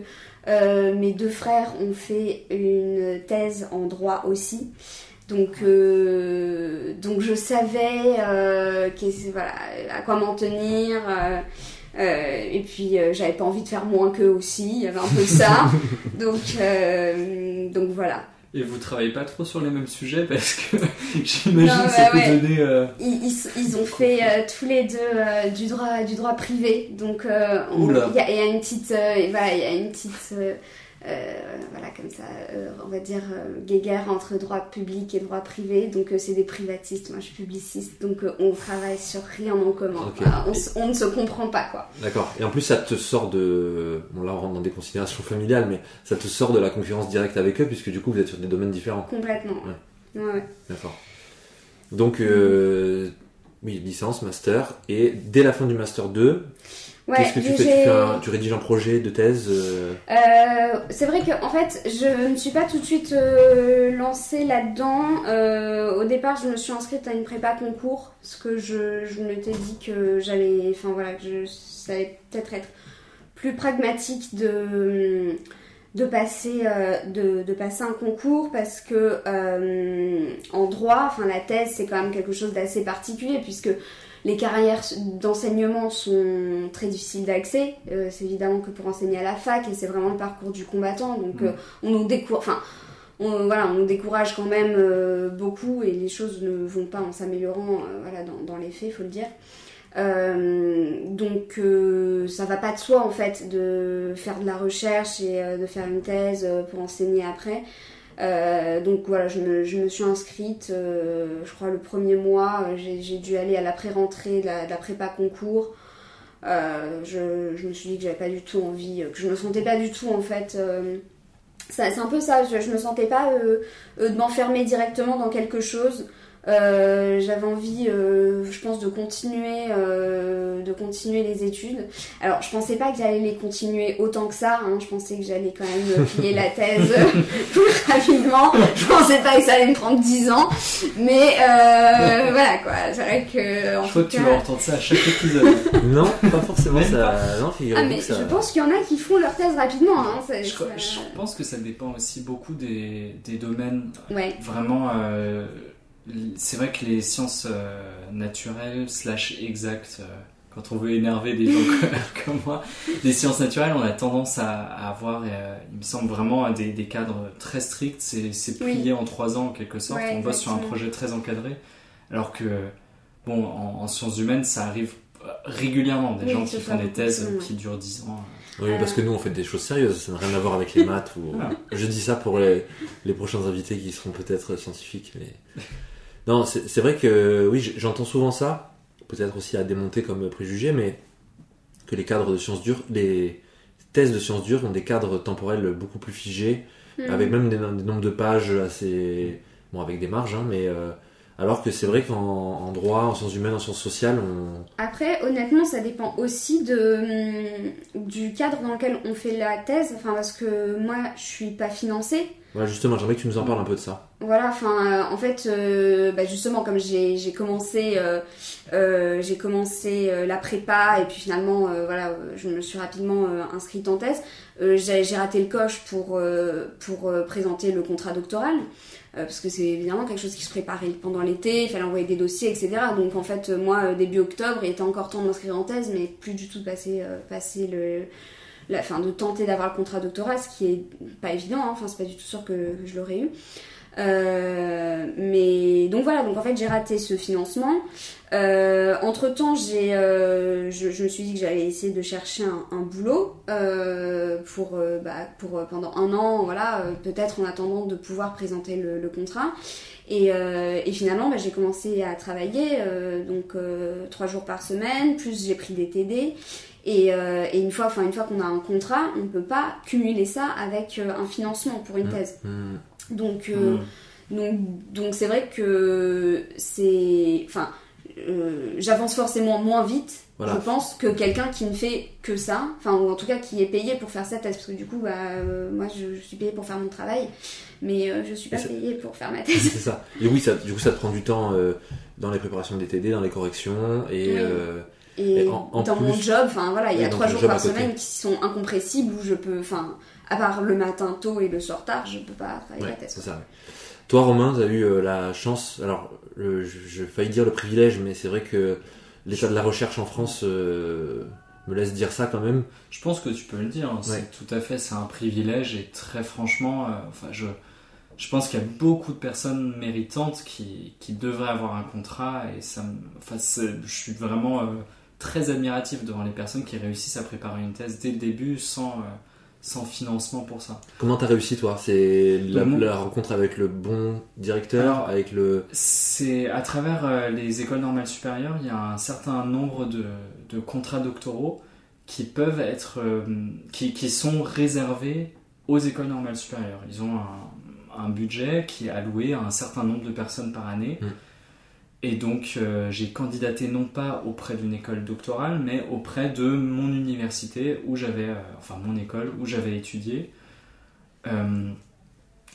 mes deux frères ont fait une thèse en droit aussi. Donc, euh, donc je savais euh, voilà, à quoi m'en tenir. euh, euh, et puis euh, j'avais pas envie de faire moins qu'eux aussi, il y avait un peu ça. [LAUGHS] donc, euh, donc voilà. Et vous travaillez pas trop sur les mêmes sujets parce que [LAUGHS] j'imagine que ça ouais, peut ouais. donner euh, Ils, ils- ils ont fait euh, tous les deux euh, du, droit, du droit privé. Donc on- il Oula. y, a il y a une petite, euh, voilà, il y a une petite, voilà comme ça, euh, on va dire euh, guéguerre entre droit public et droit privé. Donc euh, c'est des privatistes, moi je suis publiciste, donc euh, on travaille sur rien en commun. Voilà, on, ne se comprend pas quoi. D'accord. Et en plus, ça te sort de. Bon, là, on rentre dans des considérations familiales, mais ça te sort de la concurrence directe avec eux, puisque du coup, vous êtes sur des domaines différents. Complètement. Ouais, ouais. D'accord. Donc, euh, oui, licence, master, et dès la fin du master 2, Ouais, qu'est-ce que tu fais? tu, fais un- tu rédiges un projet de thèse euh, Euh, c'est vrai que en fait, je ne suis pas tout de suite euh, lancée là-dedans. Au départ, je me suis inscrite à une prépa concours parce que je, je m'étais dit que j'allais, enfin voilà, que je, ça allait peut-être être plus pragmatique de de passer de, de passer un concours parce que en droit, enfin la thèse c'est quand même quelque chose d'assez particulier puisque les carrières d'enseignement sont très difficiles d'accès. Euh, c'est évidemment que pour enseigner à la fac, et c'est vraiment le parcours du combattant. Donc, Mm. euh, on nous décourage, enfin, on, voilà, on nous décourage quand même euh, beaucoup, et les choses ne vont pas en s'améliorant, euh, voilà, dans, dans les faits, faut le dire. Euh, donc, ça va pas de soi en fait de faire de la recherche et de faire une thèse pour enseigner après. Euh, donc voilà, je me, suis inscrite, euh, je crois le premier mois, euh, j'ai dû aller à la pré-rentrée de la, prépa concours. je, je, me suis dit que j'avais pas du tout envie, que je me sentais pas du tout en fait c'est un peu ça, je, je me sentais pas de m'enfermer directement dans quelque chose. Euh, j'avais envie, euh, je pense, de continuer, euh, de continuer les études. Alors, je pensais pas que j'allais les continuer autant que ça. Hein. Je pensais que j'allais quand même plier la thèse [LAUGHS] plus rapidement. Je pensais pas que ça allait me prendre 10 ans. Mais voilà quoi. C'est vrai que. En je crois que tu vas entendre ça à chaque épisode. [LAUGHS] non, pas forcément ça. Non, ah, mais je pense qu'il y en a qui font leur thèse rapidement. Hein. Je, je, pense que ça dépend aussi beaucoup des, des domaines. Ouais. Vraiment c'est vrai que les sciences euh, naturelles slash exactes, euh, quand on veut énerver des gens [LAUGHS] [LAUGHS] comme moi, les sciences naturelles, on a tendance à, avoir, euh, il me semble vraiment, des, des cadres très stricts. C'est plié en trois ans en quelque sorte. on bosse sur un projet très encadré. Alors que, bon, en, sciences humaines, ça arrive régulièrement. Des gens qui font des thèses qui durent dix ans. Oui, parce que nous on fait des choses sérieuses, ça n'a rien à voir avec les maths. Ou... Je dis ça pour les, les prochains invités qui seront peut-être scientifiques. Mais... Non, c'est vrai que oui, j'entends souvent ça, peut-être aussi à démonter comme préjugé, mais que les cadres de sciences dures, les thèses de sciences dures ont des cadres temporels beaucoup plus figés, hmm. avec même des, nombres de pages assez. Bon, avec des marges, hein, mais. Euh, alors que c'est vrai qu'en droit, en sciences humaines, en sciences sociales, on... Après, honnêtement, ça dépend aussi de, hum, du cadre dans lequel on fait la thèse. Enfin, parce que moi, je suis pas financée. Ouais, justement, j'aimerais que tu nous en parles un peu de ça. Voilà, enfin, euh, en fait, euh, bah, justement, comme j'ai commencé, euh, j'ai commencé la prépa et puis finalement, voilà, je me suis rapidement inscrite en thèse. j'ai raté le coche pour, pour présenter le contrat doctoral. Parce que c'est évidemment quelque chose qui se préparait pendant l'été, il fallait envoyer des dossiers, etc. Donc en fait, moi, début octobre, il était encore temps de m'inscrire en thèse, mais plus du tout de passer, passer le, la, fin, de tenter d'avoir le contrat doctorat, ce qui est pas évident, hein. enfin c'est pas du tout sûr que, je l'aurais eu. Euh, mais donc voilà, donc en fait j'ai raté ce financement. Euh, entre temps, j'ai, euh, je, me suis dit que j'allais essayer de chercher un, boulot pour, bah, pour pendant un an, voilà, peut-être en attendant de pouvoir présenter le, contrat. Et, et finalement, bah, j'ai commencé à travailler donc trois jours par semaine, plus j'ai pris des TD. Euh, et, une fois, enfin une fois qu'on a un contrat, on ne peut pas cumuler ça avec euh, un financement pour une mmh. thèse. Mmh. Donc, euh, mmh. donc, donc c'est vrai que c'est, enfin, j'avance forcément moins vite, je pense, que quelqu'un qui ne fait que ça, enfin ou en tout cas qui est payé pour faire thèse, parce que du coup, bah, moi, je, suis payé pour faire mon travail, mais je suis pas payé pour faire ma thèse. C'est ça. Et oui, ça, du coup, ça te prend du temps dans les préparations des TD, dans les corrections et et, dans mon job, enfin voilà, il y a trois jours par semaine qui sont incompressibles où je peux, enfin, à part le matin tôt et le soir tard, je peux pas travailler la tête. C'est ça. Toi, Romain, tu as eu euh, la chance, alors je, je failli dire le privilège, mais c'est vrai que l'état de la recherche en France euh, me laisse dire ça quand même. Je pense que tu peux le dire, hein. c'est tout à fait, c'est un privilège et très franchement, euh, enfin, je, je pense qu'il y a beaucoup de personnes méritantes qui, qui devraient avoir un contrat et ça, enfin, je suis vraiment très admiratif devant les personnes qui réussissent à préparer une thèse dès le début sans, euh, sans financement pour ça. Comment t'as réussi toi? C'est la, rencontre avec le bon directeur, avec le. C'est à travers euh, les écoles normales supérieures, il y a un certain nombre de, de contrats doctoraux qui peuvent être, euh, qui, qui, sont réservés aux écoles normales supérieures. Ils ont un, un, budget qui est alloué à un certain nombre de personnes par année. Mmh. Et donc euh, j'ai candidaté non pas auprès d'une école doctorale, mais auprès de mon université où j'avais, euh, enfin mon école où j'avais étudié. Euh,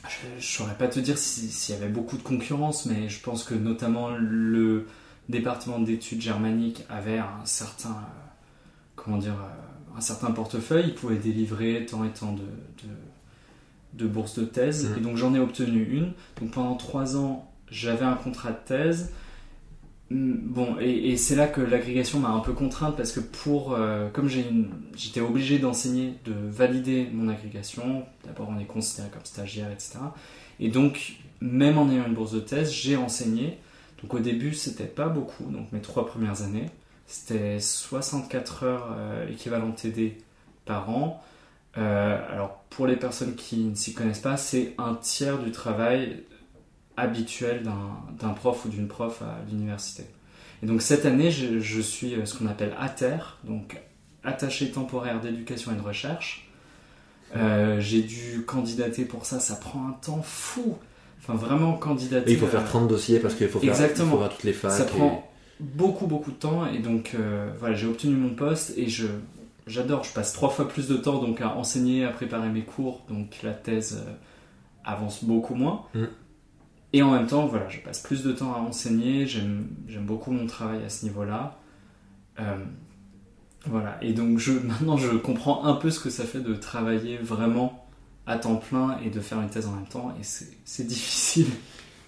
je ne saurais pas te dire s'il y avait beaucoup de concurrence, mais je pense que notamment le département d'études germaniques avait un certain, comment dire, un certain portefeuille. Il pouvait délivrer tant et tant de, de, bourses de thèse. Mmh. Et donc j'en ai obtenu une. Donc pendant trois ans, j'avais un contrat de thèse. Mm, bon, et, c'est là que l'agrégation m'a un peu contrainte parce que pour, euh, comme j'étais obligé d'enseigner, de valider mon agrégation, d'abord on est considéré comme stagiaire, etc. Et donc, même en ayant une bourse de thèse, j'ai enseigné. Donc au début, c'était pas beaucoup, donc mes trois premières années, c'était 64 heures euh, équivalent TD par an. Euh, alors pour les personnes qui ne s'y connaissent pas, c'est un tiers du travail habituel d'un prof ou d'une prof à l'université. Et donc cette année, je, je suis euh, ce qu'on appelle ATER, donc attaché temporaire d'éducation et de recherche. Euh, J'ai dû candidater pour ça, ça prend un temps fou. Enfin, vraiment candidater. Et il faut faire euh, 30 dossiers parce qu'il faut faire, il Exactement. faut faire toutes les facs. Ça et- prend beaucoup beaucoup de temps et donc euh, voilà j'ai obtenu mon poste et je j'adore je passe trois fois plus de temps donc à enseigner à préparer mes cours donc la thèse euh, avance beaucoup moins Mm. Et en même temps voilà je passe plus de temps à enseigner j'aime beaucoup mon travail à ce niveau là voilà et donc je [LAUGHS] maintenant je comprends un peu ce que ça fait de travailler vraiment à temps plein et de faire une thèse en même temps et c'est difficile [LAUGHS]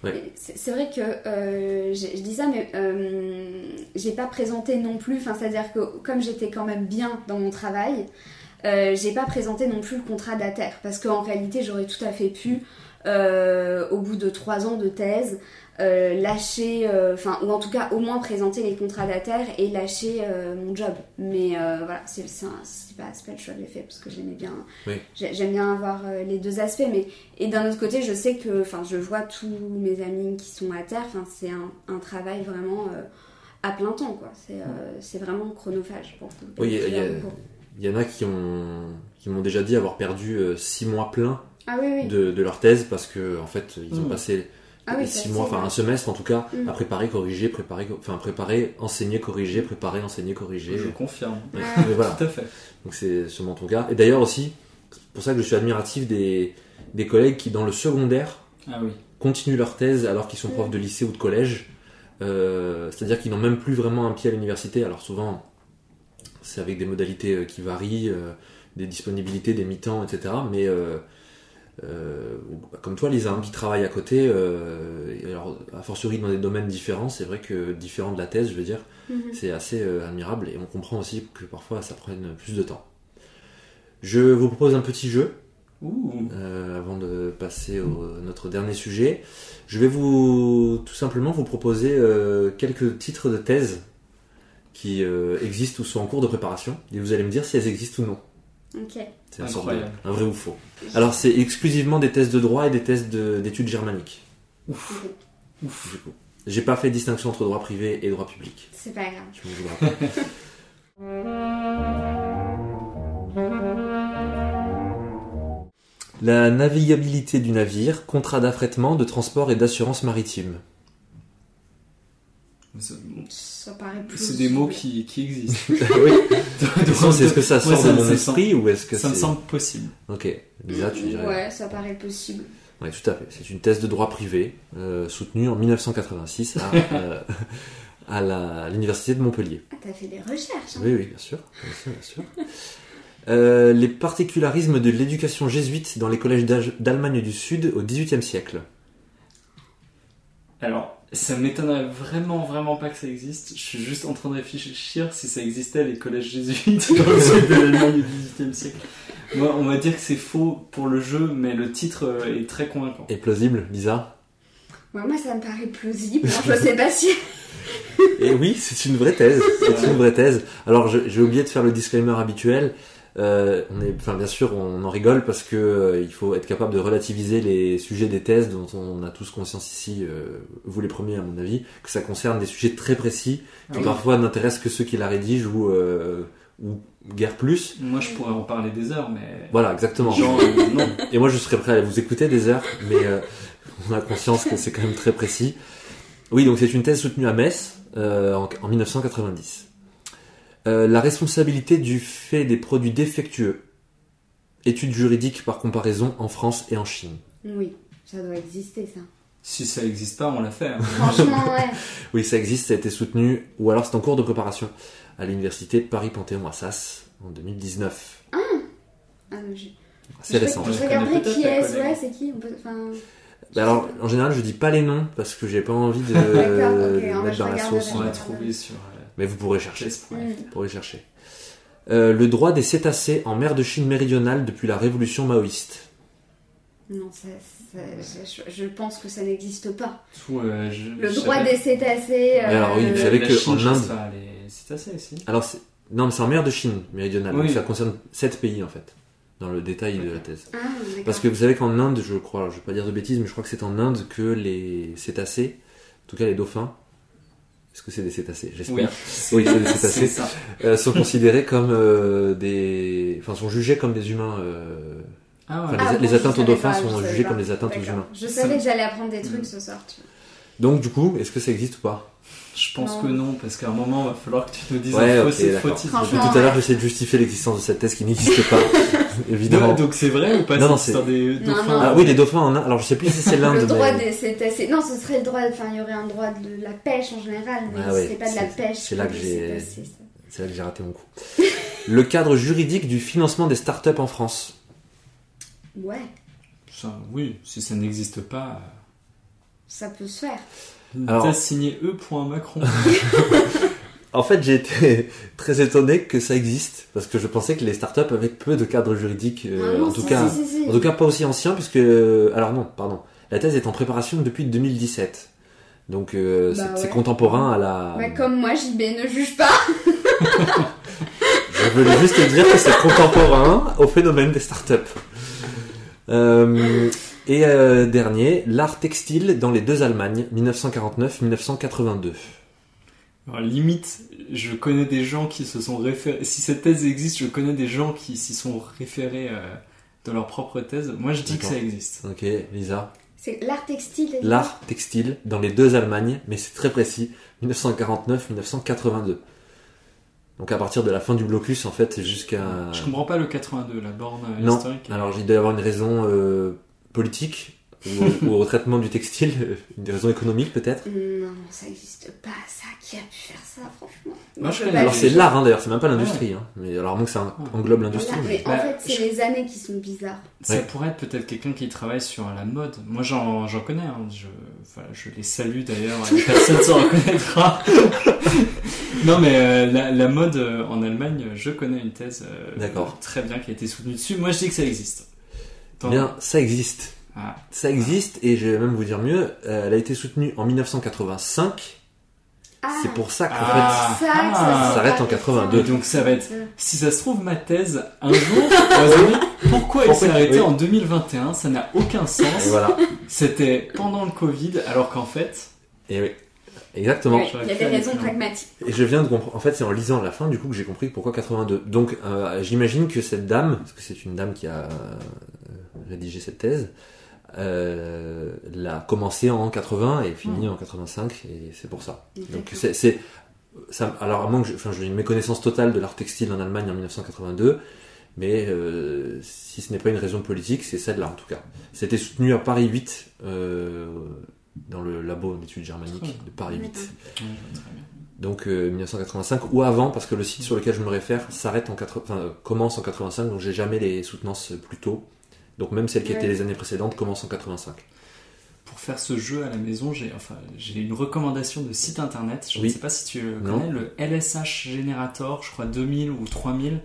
Ouais. C'est vrai que euh, je dis ça, mais euh, j'ai pas présenté non plus. Enfin, c'est-à-dire que comme j'étais quand même bien dans mon travail, euh, j'ai pas présenté non plus le contrat d'ATER parce qu'en réalité, j'aurais tout à fait pu, euh, au bout de trois ans de thèse, euh, lâcher, euh, enfin, ou en tout cas au moins présenter les contrats d'ATER et lâcher euh, mon job. Mais euh, voilà, c'est pas, c'est pas le choix que j'ai fait parce que j'aimais bien, Oui. j'aime bien avoir euh, les deux aspects. Mais et d'un autre côté, je sais que, enfin, je vois tous mes amis qui sont à terre. Enfin, c'est un, un travail vraiment euh, à plein temps, quoi. C'est euh, c'est vraiment chronophage pour Oui, il y Il y en a qui ont qui m'ont déjà dit avoir perdu 6 mois pleins Ah oui, oui. de, de leur thèse parce que en fait ils ont Mm. passé Ah oui, 6 ça, mois, enfin un semestre en tout cas, Mm. à préparer, corriger, préparer, enfin préparer, enseigner, corriger, préparer, enseigner, corriger. je confirme Ouais. Ah. Mais voilà. tout à fait Donc c'est sûrement ton cas. Et d'ailleurs aussi, c'est pour ça que je suis admiratif des, des collègues qui dans le secondaire ah oui continuent leur thèse alors qu'ils sont profs de lycée ou de collège. Euh, C'est-à-dire qu'ils n'ont même plus vraiment un pied à l'université. Alors souvent, c'est avec des modalités euh, qui varient, euh, des disponibilités, des mi-temps, etc. Mais euh, euh, comme toi, Lisa, hein, qui travaille à côté, euh, alors a fortiori dans des domaines différents, c'est vrai que différents de la thèse, je veux dire, Mhm. c'est assez euh, admirable et on comprend aussi que parfois ça prenne plus de temps. Je vous propose un petit jeu Ouh. euh, avant de passer au notre dernier sujet. Je vais vous tout simplement vous proposer euh, quelques titres de thèse qui euh, existent ou sont en cours de préparation et vous allez me dire si elles existent ou non. Ok. C'est un, un vrai ou faux. Alors c'est exclusivement des thèses de droit et des de- d'études germaniques. Ouf. Ouf. Du coup, j'ai pas fait distinction entre droit privé et droit public. C'est pas grave. Je m'en. La navigabilité du navire, contrat d'affrètement, de transport et d'assurance maritime. C'est Ça paraît plus. c'est des mots qui, qui existent. [LAUGHS] oui. Question, c'est est-ce que ça Ouais, sort ça- de mon ça esprit ou est-ce que ça me c'est... semble possible. Ok, Lisa, tu dirais... Ouais, ça paraît possible. Ouais, tout à fait. C'est une thèse de droit privé euh, soutenue en 1986 à, [LAUGHS] euh, à l'université de Montpellier. Ah, t'as fait des recherches. Hein. Oui, oui, bien sûr. Bien sûr, bien sûr. Euh, les particularismes de l'éducation jésuite dans les collèges d'Al- d'Allemagne du Sud au XVIIIe siècle. Alors, ça m'étonnerait vraiment, vraiment pas que ça existe. Je suis juste en train de réfléchir si ça existait les collèges jésuites [LAUGHS] dans le sud de l'Allemagne du XVIIIe siècle. Moi, on va dire que c'est faux pour le jeu, mais le titre euh, est très convaincant. Et plausible, Lisa Ouais, moi, ça me paraît plausible. hein, je sais pas si. [LAUGHS] Et oui, c'est une vraie thèse. C'est une vraie thèse. Alors, j'ai oublié de faire le disclaimer habituel. Euh, on est, enfin, bien sûr, on en rigole parce que euh, il faut être capable de relativiser les sujets des thèses dont on a tous conscience ici, euh, vous les premiers à mon avis, que ça concerne des sujets très précis qui Oui. parfois n'intéressent que ceux qui la rédigent ou euh, ou guère plus. Moi, je pourrais en parler des heures, mais. Voilà, exactement. Genre, euh, non. Et moi, je serais prêt à vous écouter des heures, mais euh, on a conscience que c'est quand même très précis. Oui, donc c'est une thèse soutenue à Metz euh, en, en 1990. Euh, la responsabilité du fait des produits défectueux. Études juridiques par comparaison en France et en Chine. Oui, ça doit exister, ça. Si ça existe pas, on l'a fait. hein. Franchement, ouais. [LAUGHS] Oui, ça existe, ça a été soutenu, ou alors c'est en cours de préparation à l'université Paris-Panthéon-Assas en 2019. Ah, je... C'est récent. Je Je regarderai qui est, ouais, c'est qui enfin, Bah alors, en général, je dis pas les noms parce que j'ai pas envie de [LAUGHS] D'accord, ok, de on va- dans la sauce. On l'a trouvé sur euh, Mais vous pourrez chercher. hmm. Vous pourrez chercher. Euh, le droit des cétacés en mer de Chine méridionale depuis la révolution maoïste. Non, ça, ça- je, je pense que ça n'existe pas. Tout, euh, je- Le je droit savais- des cétacés. euh, Alors oui, vous La- savez la que Chine, en je Inde- pas, les- C'est assez aussi. Alors, non, mais c'est en mer de Chine méridionale. Oui. Donc ça concerne sept pays en fait, dans le détail de la thèse. Ah, d'accord. Parce que vous savez qu'en Inde, je crois, alors je vais pas dire de bêtises, mais je crois que c'est en Inde que les cétacés, en tout cas les dauphins, est-ce que c'est des cétacés? J'espère. Oui, Oui, c'est des [LAUGHS] cétacés. Euh, sont considérés comme euh, des, enfin sont jugés comme des humains. euh, Ah ouais. Enfin, Ah les, bon, les je atteintes aux dauphins pas, sont jugées pas. comme des atteintes aux humains. Je savais que j'allais apprendre des Mm. trucs ce soir. tu Donc du coup, est-ce que ça existe ou pas? Je pense Non. que non, parce qu'à un moment, il va falloir que tu nous dises Ouais, un faux, c'est fautif. Depuis tout à l'heure, j'essaie de justifier l'existence de cette thèse qui n'existe pas, [LAUGHS] évidemment. Donc c'est vrai ou pas Non, non, histoire des Non, dauphins non. Ah oui, les dauphins en Inde. Alors je sais plus si c'est l'Inde. Le droit mais- des. Non, ce serait le droit. Enfin, il y aurait un droit de la pêche en général, mais Ah ce ouais, serait pas de la c'est- pêche. c'est là que j'ai-. C'est là que j'ai raté mon coup. [LAUGHS] Le cadre juridique du financement des startups en France. Ouais, Ça, oui, si ça n'existe pas. ça peut se faire. Alors- T'as signé E. Macron. [LAUGHS] En fait, j'ai été [LAUGHS] très étonné que ça existe parce que je pensais que les startups avaient peu de cadre juridique, euh, Ah non, en tout si, cas, si, si, si. en tout cas pas aussi ancien puisque, alors non, pardon, la thèse est en préparation depuis 2017, donc euh, Bah c'est- ouais. contemporain à la. Comme moi, JB, ne juge pas. [LAUGHS] Je voulais juste te dire que c'est contemporain au phénomène des startups. Euh, et euh, dernier, l'art textile dans les deux Allemagnes, 1949-1982. Alors, limite, je connais des gens qui se sont référés. Si cette thèse existe, je connais des gens qui s'y sont référés euh, dans leur propre thèse. Moi, je dis que ça existe. Ok, Lisa. C'est l'art textile. L'art textile dans les deux Allemagnes, mais c'est très précis, 1949-1982. Donc à partir de la fin du blocus, en fait, jusqu'à... Je comprends pas le 82, la borne euh, Non, historique. alors il doit y avoir une raison euh, politique, ou, ou au traitement du textile, euh, une raison économique peut-être? Non, ça existe pas, ça. Qui a pu faire ça, franchement? Moi, je Alors c'est l'art hein, d'ailleurs, c'est même pas l'industrie. Hein. Mais alors à moins que ça englobe l'industrie. Voilà, mais- mais en Bah, fait, c'est je- les années qui sont bizarres. Ça Ouais. pourrait être peut-être quelqu'un qui travaille sur la mode. Moi, j'en j'en connais. hein. Je, voilà, je les salue d'ailleurs. Personne s'en reconnaîtra. [LAUGHS] non, mais euh, la, la mode euh, en Allemagne, je connais une thèse euh, très bien qui a été soutenue dessus. Moi, je dis que ça existe. Bien, ça existe. Ah. Ça existe, et je vais même vous dire mieux, euh, elle a été soutenue en 1985. Ah, C'est pour ça qu'en Ah. ça, que ça s'est Ça arrête pas en fait 82. Et donc, ça va être. Euh, Si ça se trouve, ma thèse, un jour, [LAUGHS] pourquoi elle Pourquoi- s'est arrêtée oui. en 2021 Ça n'a aucun fait. sens. Voilà. C'était pendant le Covid, alors qu'en fait. Et oui. Exactement. ouais, Il y a des raisons pragmatiques. Et je viens de comprendre. En fait, c'est en lisant la fin du coup que j'ai compris pourquoi 82. Donc, euh, j'imagine que cette dame, parce que c'est une dame qui a rédigé cette thèse, euh, l'a commencé en 80 et fini en 85, et c'est pour ça. Donc, c'est, c'est- ça, alors à moins que, enfin, j'ai une méconnaissance totale de l'art textile en Allemagne en 1982. Mais euh, si ce n'est pas une raison politique, c'est celle-là en tout cas. C'était soutenu à Paris 8, euh, dans le labo d'études germaniques de Paris 8. D'accord. Ouais, je vois très bien. Donc euh, 1985 ou avant parce que le site sur lequel je me réfère s'arrête en 80, enfin, euh, commence en 85 donc j'ai jamais les soutenances plus tôt. Donc même celles qui Ouais. étaient les années précédentes commencent en 85. Pour faire ce jeu à la maison, j'ai enfin, j'ai une recommandation de site internet. Je Oui. ne sais pas si tu le Non. connais, le LSH Generator, je crois 2000 ou 3000,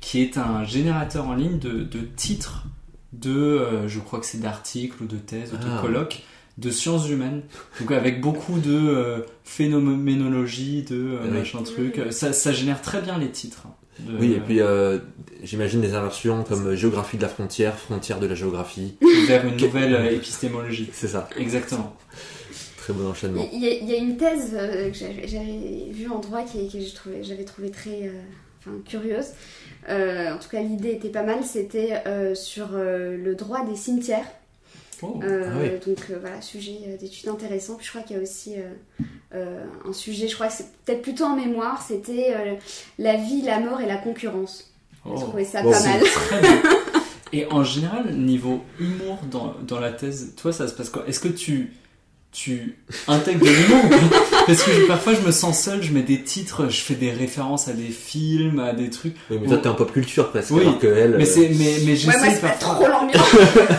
qui est un générateur en ligne de, de titres de, euh, je crois que c'est d'articles ou de thèses ou de Ah. colloques de sciences humaines. Donc avec beaucoup de euh, phénoménologie, de euh, Oui. machin truc. Ça, ça génère très bien les titres. De- Oui et puis euh, j'imagine des inversions comme géographie de la frontière, frontière de la géographie. [LAUGHS] vers une nouvelle euh, épistémologie. C'est ça. Exactement. Très bon enchaînement. Il y, a, il y a une thèse euh, que j'avais vue en droit qui, que j'avais trouvé très euh, enfin, curieuse. Euh, en tout cas, l'idée était pas mal. C'était euh, sur euh, le droit des cimetières. Oh. Euh, Ah oui. Donc euh, voilà, sujet euh, d'étude intéressant. Puis je crois qu'il y a aussi euh, euh, un sujet, je crois que c'est peut-être plutôt en mémoire, c'était euh, la vie, la mort et la concurrence. J'ai Oh. trouvé ça Bon, pas mal. Très bien. [LAUGHS] Et en général, niveau humour dans, dans la thèse, toi, ça se passe quoi? Est-ce que tu, tu intègres de l'humour Parce que je- parfois, je me sens seul, je mets des titres, je fais des références à des films, à des trucs. Oui, mais toi t'es en pop culture. Oui, alors que elle. Mais euh, c'est, mais, mais Ouais, j'essaie moi, de c'est pas trop l'ambiance. [LAUGHS]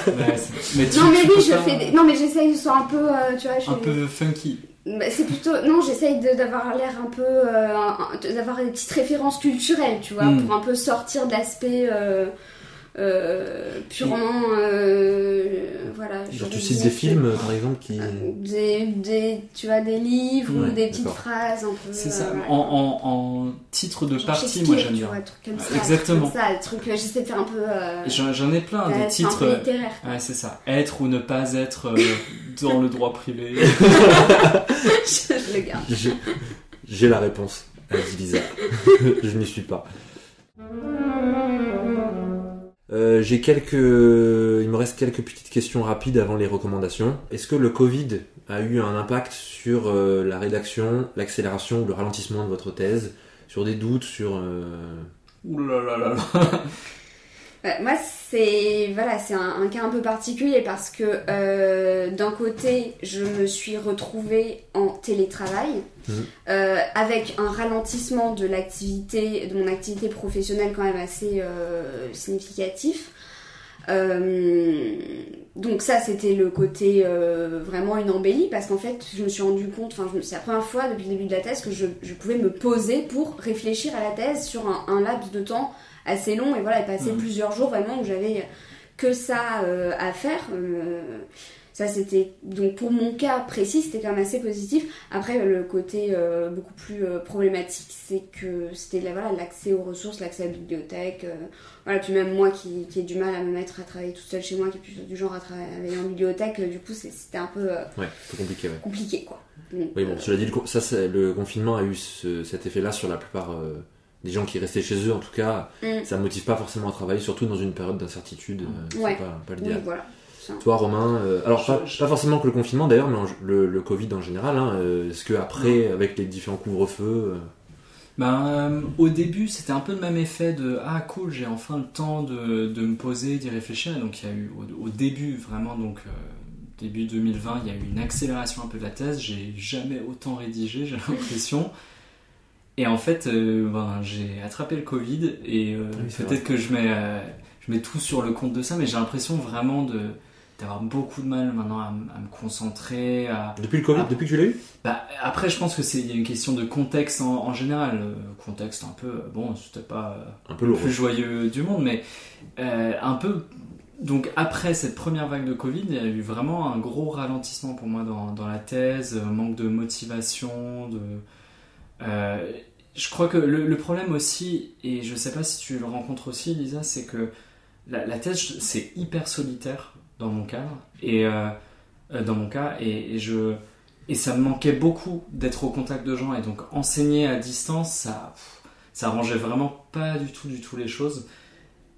Ouais, c'est- mais tu- Non, mais tu oui, je pas- fais des... Non, mais j'essaye ce soit un peu, euh, tu vois, je un fais- peu funky. Bah, c'est plutôt non j'essaye de- d'avoir l'air un peu euh, d'avoir des petites références culturelles tu vois Mm. pour un peu sortir de l'aspect euh, euh, purement euh, voilà je- Genre, tu cites des films, euh, par exemple, qui. Des, des, tu vois, des livres Ouais, ou des petites phrases un peu. C'est euh, ça. En, en- en titre de partie, moi j'aime bien. vois, comme ça, exactement. comme ça, trucs, euh, j'essaie de faire un peu. Euh, J'en ai plein, des un titres. peu littéraire. Ouais, c'est ça. Être ou ne pas être euh, [LAUGHS] dans le droit privé. je, [LAUGHS] je le garde. J'ai- la réponse, dit Lisa. [LAUGHS] je n'y suis pas. Euh, J'ai quelques, il me reste quelques petites questions rapides avant les recommandations. Est-ce que le Covid a eu un impact sur euh, la rédaction, l'accélération ou le ralentissement de votre thèse, sur des doutes, sur euh, là là là là. Moi, c'est voilà, c'est un, un cas un peu particulier parce que euh, d'un côté, je me suis retrouvée en télétravail Mhm. euh, avec un ralentissement de l'activité, de mon activité professionnelle quand même assez euh, significatif. Donc ça, c'était le côté vraiment une embellie parce qu'en fait, je me suis rendu compte, enfin, c'est la première fois depuis le début de la thèse que je, je pouvais me poser pour réfléchir à la thèse sur un, un laps de temps assez long et voilà, et passer Mhm. plusieurs jours vraiment où j'avais que ça euh, à faire. Euh, ça c'était donc pour mon cas précis c'était quand même assez positif. Après le côté euh, beaucoup plus problématique c'est que c'était la- voilà l'accès aux ressources, l'accès à la bibliothèque. voilà puis même moi qui, qui ai du mal à me mettre à travailler toute seule chez moi, qui est plutôt du genre à travailler en bibliothèque, du coup c'était un peu ouais, compliqué, ouais. compliqué quoi. Donc, Oui, bon, cela dit, ça, le confinement a eu ce- cet effet-là sur la plupart des gens qui restaient chez eux. En tout cas, Mm. ça ne motive pas forcément à travailler, surtout dans une période d'incertitude. euh, Ouais. Pas, pas oui, l'idéal. voilà. Ça. Toi, Romain, euh, alors pas, Je- pas forcément que le confinement d'ailleurs, mais en- le, le Covid en général. Hein, euh, Est-ce que après, avec les différents couvre-feux, euh, Ben, euh, au début, c'était un peu le même effet de Ah, cool, j'ai enfin le temps de, de me poser, d'y réfléchir. Et donc, il y a eu au, au début, vraiment, donc euh, début 2020, il y a eu une accélération un peu de la thèse. J'ai jamais autant rédigé, j'ai l'impression. Et en fait, euh, ben, j'ai attrapé le Covid et euh, Oui, peut-être que je mets, euh, je mets tout sur le compte de ça, mais j'ai l'impression vraiment de d'avoir beaucoup de mal maintenant à, me concentrer, à, depuis le Covid, Ah. depuis que tu l'as eu? Bah, après, je pense que c'est y a une question de contexte en, en général. Contexte un peu, bon, c'était pas Un peu le plus joyeux du monde, mais un peu. Donc après cette première vague de Covid, il y a eu vraiment un gros ralentissement pour moi dans, dans la thèse, manque de motivation, de. Euh, je crois que le, problème aussi, et je sais pas si tu le rencontres aussi, Lisa, c'est que la, la thèse c'est hyper solitaire dans mon cadre et euh, euh, dans mon cas et, je et ça me manquait beaucoup d'être au contact de gens et donc enseigner à distance ça ça arrangeait vraiment pas du tout du tout les choses.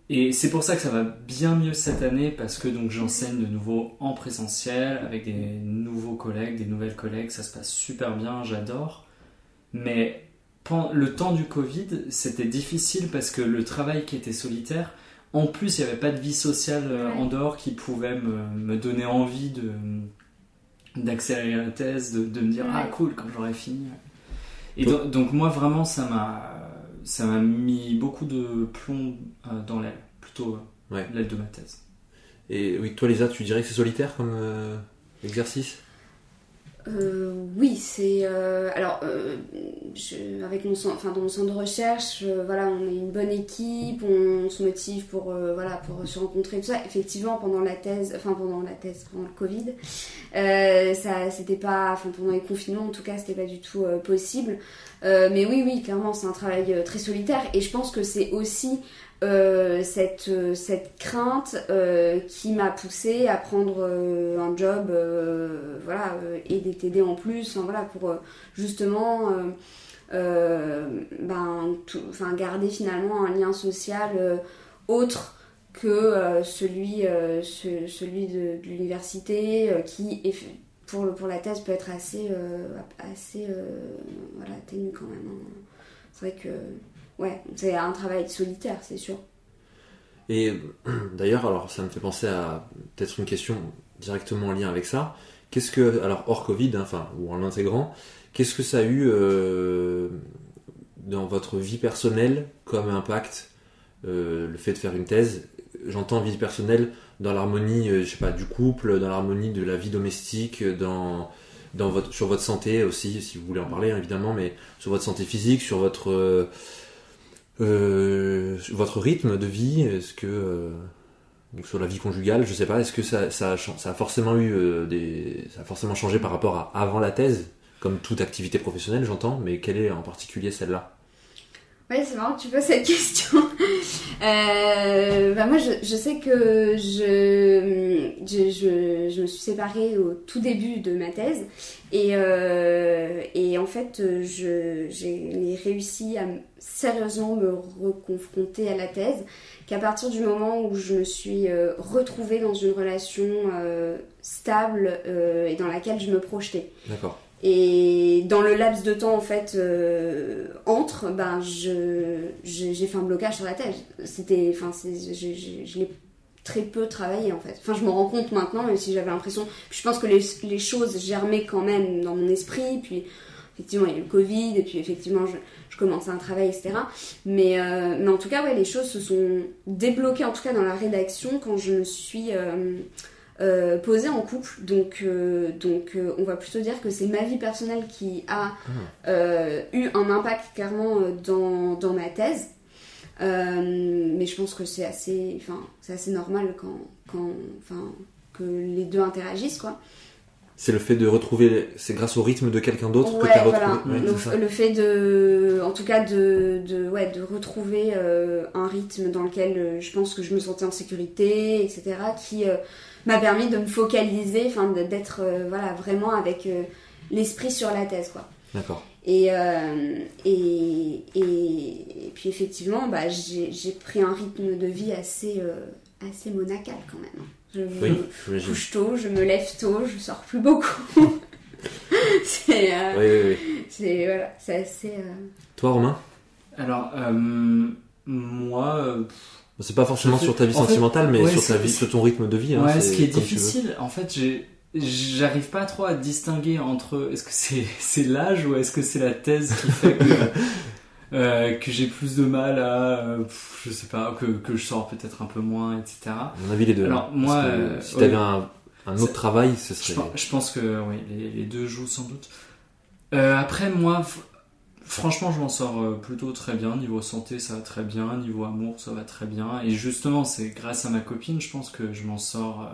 Et c'est pour ça que ça va bien mieux cette année parce que donc j'enseigne de nouveau en présentiel avec des nouveaux collègues des nouvelles collègues ça se passe super bien j'adore mais le temps du Covid c'était difficile parce que le travail qui était solitaire en plus, il n'y avait pas de vie sociale euh, Ouais. en dehors qui pouvait me, me donner envie de d'accélérer la thèse, de, de me dire Ouais. ah cool quand j'aurai fini. Et Donc- moi vraiment ça m'a ça m'a mis beaucoup de plomb euh, dans l'aile, plutôt euh, Ouais. l'aile de ma thèse. Et oui, toi, Lisa, tu dirais que c'est solitaire comme euh, exercice? Euh, oui, c'est euh, alors euh, je- avec mon enfin dans mon centre de recherche, euh, voilà, on est une bonne équipe, on, se motive pour euh, voilà pour se rencontrer tout ça. Effectivement, pendant la thèse, enfin pendant la thèse, pendant le Covid, euh, ça c'était pas, enfin pendant les confinements en tout cas, c'était pas du tout possible. Mais oui, oui, clairement, c'est un travail très solitaire et je pense que c'est aussi euh, cette, euh, cette crainte euh, qui m'a poussée à prendre un job voilà, et des TD en plus, enfin, voilà, pour justement ben, garder finalement un lien social autre que celui, ce- celui de, l'université qui pour, pour la thèse peut être assez, assez voilà, quand même. hein. C'est vrai que ouais, c'est un travail solitaire, c'est sûr. Et [CLEARS THROAT] d'ailleurs, alors ça me fait penser à peut-être une question directement en lien avec ça. Qu'est-ce que, alors hors Covid, hein, enfin, ou en l'intégrant, qu'est-ce que ça a eu euh, dans votre vie personnelle comme impact euh, le fait de faire une thèse? J'entends vie personnelle dans l'harmonie, euh, je sais pas, du couple, dans l'harmonie de la vie domestique, dans, dans votre, sur votre santé aussi, si vous voulez en parler hein, évidemment, mais sur votre santé physique, sur votre euh, votre rythme de vie, est-ce que euh, sur la vie conjugale, je sais pas, est-ce que ça, ça, a, ça a forcément eu euh, des, ça a forcément changé par rapport à avant la thèse, comme toute activité professionnelle, j'entends, mais quelle est en particulier celle-là? Ouais, c'est marrant tu poses cette [LAUGHS] question. euh, bah moi, je, sais que je, je, je, me suis séparée au tout début de ma thèse. Et, euh, et en fait, j'ai réussi à sérieusement me reconfronter à la thèse qu'à partir du moment où je me suis euh, retrouvée dans une relation stable et dans laquelle je me projetais. D'accord. Et dans le laps de temps en fait entre, ben j'ai fait un blocage sur la thèse. C'était, enfin, je, l'ai très peu travaillé en fait. Enfin, je me rends compte maintenant, même si j'avais l'impression. Je pense que les, les, choses germaient quand même dans mon esprit. Puis effectivement, il y a eu le Covid, et puis effectivement, je, je commençais un travail, etc. Mais, euh, mais en tout cas, ouais, les choses se sont débloquées, en tout cas dans la rédaction, quand je me suis euh, euh, posée en couple. Donc, donc on va plutôt dire que c'est ma vie personnelle qui a ah. eu un impact clairement dans, dans ma thèse. mais je pense que c'est assez, assez normal quand, quand, que les deux interagissent, quoi. C'est le fait de retrouver, c'est grâce au rythme de quelqu'un d'autre que tu as retrouvé. le, fait de, en tout cas, de, de, ouais, de retrouver euh, un rythme dans lequel euh, je pense que je me sentais en sécurité, etc., qui euh, m'a permis de me focaliser, enfin, d'être voilà, vraiment avec l'esprit sur la thèse, quoi. D'accord. Et, et, et, puis effectivement, bah, j'ai pris un rythme de vie assez, assez monacal quand même. Je me couche tôt, je me lève tôt, je sors plus beaucoup. [LAUGHS] c'est euh, oui, oui, c'est voilà, c'est assez. Euh, Toi, Romain? Alors, euh, moi. C'est pas forcément sur ta vie sentimentale, mais sur ta vie, sur ton rythme de vie. Hein, ouais, ce qui est difficile, en fait, j'arrive pas trop à distinguer entre est-ce que c'est [LAUGHS] c'est l'âge ou est-ce que c'est la thèse qui fait que [LAUGHS] euh, que j'ai plus de mal à, euh, je sais pas, que, que je sors peut-être un peu moins, etc. À mon avis, les deux. Alors, moi, euh, si t'avais un, un, autre travail, ce serait. Je pense, que oui, les, les, deux jouent sans doute. après, moi, franchement, je m'en sors plutôt très bien. Niveau santé, ça va très bien. Niveau amour, ça va très bien. Et justement, c'est grâce à ma copine, je pense que je m'en sors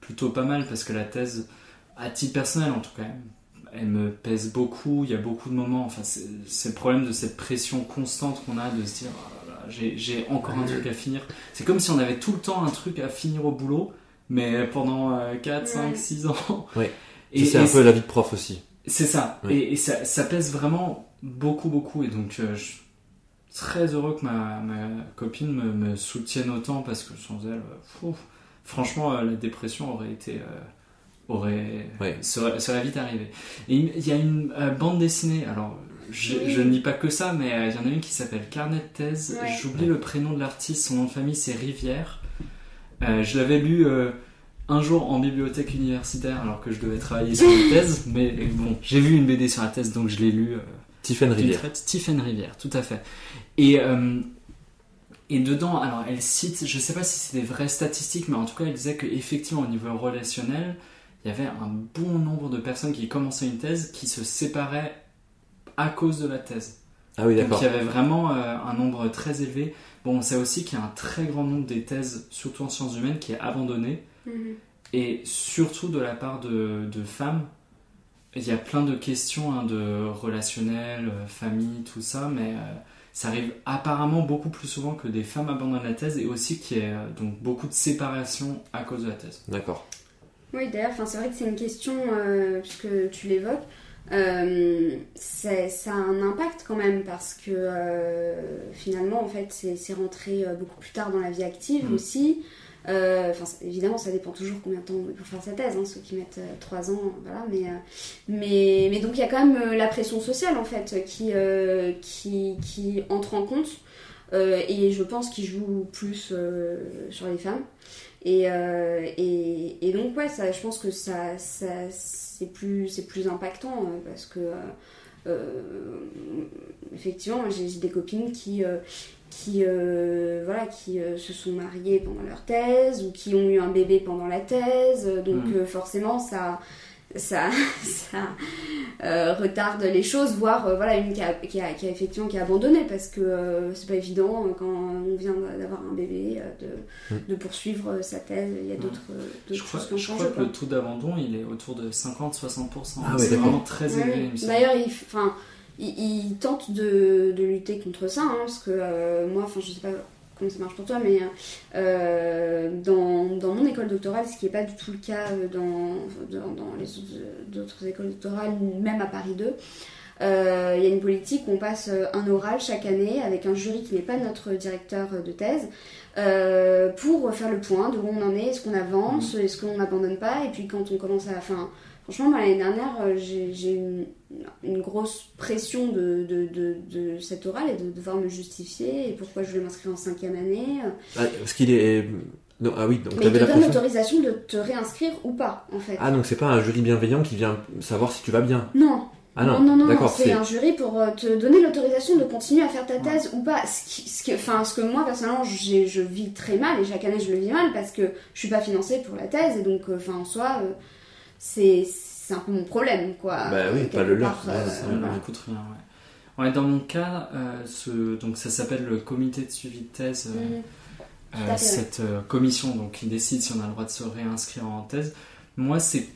plutôt pas mal parce que la thèse, à titre personnel en tout cas, elle me pèse beaucoup. Il y a beaucoup de moments. Enfin, c'est le problème de cette pression constante qu'on a de se dire oh j'ai encore un truc à finir. C'est comme si on avait tout le temps un truc à finir au boulot, mais pendant 4, 5, 6 ans. Oui. Et c'est un peu la vie de prof aussi. C'est ça. Et, ça, ça, pèse vraiment beaucoup, beaucoup. Et donc, euh, je suis très heureux que ma, ma copine me, me, soutienne autant parce que sans elle, euh, franchement, euh, la dépression aurait été aurait serait, vite arrivé. Et il y a une euh, bande dessinée, alors je, ne lis pas que ça, mais euh, il y en a une qui s'appelle Carnet de thèse. J'oublie le prénom de l'artiste, son nom de famille c'est Rivière. Euh, je l'avais lu un jour en bibliothèque universitaire alors que je devais travailler sur une thèse, [LAUGHS] mais bon, j'ai vu une BD sur la thèse donc je l'ai lu. Tiffen Rivière. Tiffen Rivière, tout à fait. Et et dedans, alors elle cite, je sais pas si c'est des vraies statistiques, mais en tout cas elle disait qu'effectivement au niveau relationnel, il y avait un bon nombre de personnes qui commençaient une thèse qui se séparaient à cause de la thèse. Ah oui, d'accord. Donc il y avait vraiment euh, un nombre très élevé. Bon, on sait aussi qu'il y a un très grand nombre des thèses, surtout en sciences humaines, qui est abandonné. Mhm. Et surtout de la part de, femmes. Il y a plein de questions hein, de relationnel, euh, famille, tout ça, mais euh, ça arrive apparemment beaucoup plus souvent que des femmes abandonnent la thèse et aussi qu'il y ait donc beaucoup de séparation à cause de la thèse. D'accord. Oui, d'ailleurs, c'est vrai que c'est une question, euh, puisque tu l'évoques, euh, ça a un impact quand même parce que euh, finalement, en fait, c'est rentré beaucoup plus tard dans la vie active mm. aussi. Enfin, évidemment, ça dépend toujours combien de temps pour faire sa thèse, hein, ceux qui mettent 3 ans, voilà. Mais, mais, donc, il y a quand même la pression sociale, en fait, qui, entre en compte. et je pense qu'il joue plus sur les femmes. Euh, et, donc, ouais, je pense que c'est plus, impactant euh, parce que, euh, effectivement, j'ai des copines qui, qui, voilà, qui se sont mariées pendant leur thèse ou qui ont eu un bébé pendant la thèse. Donc, mm. forcément, ça. ça, [LAUGHS] ça euh, retarde les choses, voire euh, voilà une qui a, qui, a, qui a effectivement qui a abandonné parce que euh, c'est pas évident quand on vient d'avoir un bébé de, Mm. de poursuivre sa thèse. Il y a d'autres d'autres Je crois, choses je crois que le taux d'abandon il est autour de 50-60%. Ah c'est vraiment très élevé. ouais. D'ailleurs, il, enfin, il, il tente de, de lutter contre ça, hein, parce que euh, moi, enfin, je sais pas comment ça marche pour toi, mais euh, dans, dans mon école doctorale, ce qui n'est pas du tout le cas euh, dans, dans, dans les autres, écoles doctorales, même à Paris 2, euh, il y a une politique où on passe un oral chaque année avec un jury qui n'est pas notre directeur de thèse euh, pour faire le point de où on en est, est-ce qu'on avance, est-ce qu'on n'abandonne pas, et puis quand on commence à... Enfin, franchement, moi, l'année dernière, euh, j'ai une, une grosse pression de, de, de, de cet oral et de devoir me justifier, et pourquoi je voulais m'inscrire en cinquième année. Ah, parce qu'il est. non, ah oui, donc Mais il te donne l'autorisation de te réinscrire ou pas, en fait. Ah, donc c'est pas un jury bienveillant qui vient savoir si tu vas bien. Non, Ah non, non, non, non, c'est un jury pour euh, te donner l'autorisation de continuer à faire ta thèse ou pas. Ce, qui, ce, enfin, ce que moi, personnellement, je vis très mal et chaque année je le vis mal parce que je suis pas financée pour la thèse et donc, euh, enfin, en soi, euh, c'est c'est un peu mon problème, quoi. Bah oui, pas le leur, part, euh, Ça ne coûte rien. Ouais. Ouais, dans mon cas, euh, ce, donc ça s'appelle le comité de suivi de thèse. euh, Mhm. euh, cette euh, commission donc qui décide si on a le droit de se réinscrire en thèse. Moi, c'est,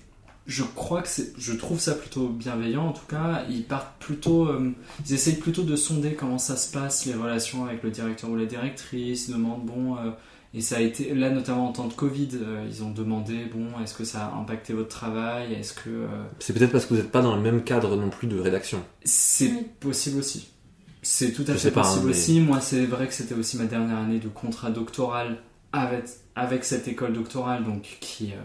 je crois que c'est, je trouve ça plutôt bienveillant. En tout cas, ils partent plutôt, euh, ils essayent plutôt de sonder comment ça se passe, les relations avec le directeur ou la directrice. Ils demandent bon, euh, et ça a été là notamment en temps de Covid, euh, ils ont demandé bon, est-ce que ça a impacté votre travail, est-ce que euh, C'est peut-être parce que vous n'êtes pas dans le même cadre non plus de rédaction. c'est Oui. possible aussi. C'est tout à Je fait pas, possible hein, mais- aussi. Moi, c'est vrai que c'était aussi ma dernière année de contrat doctoral avec, avec cette école doctorale, donc qui, euh,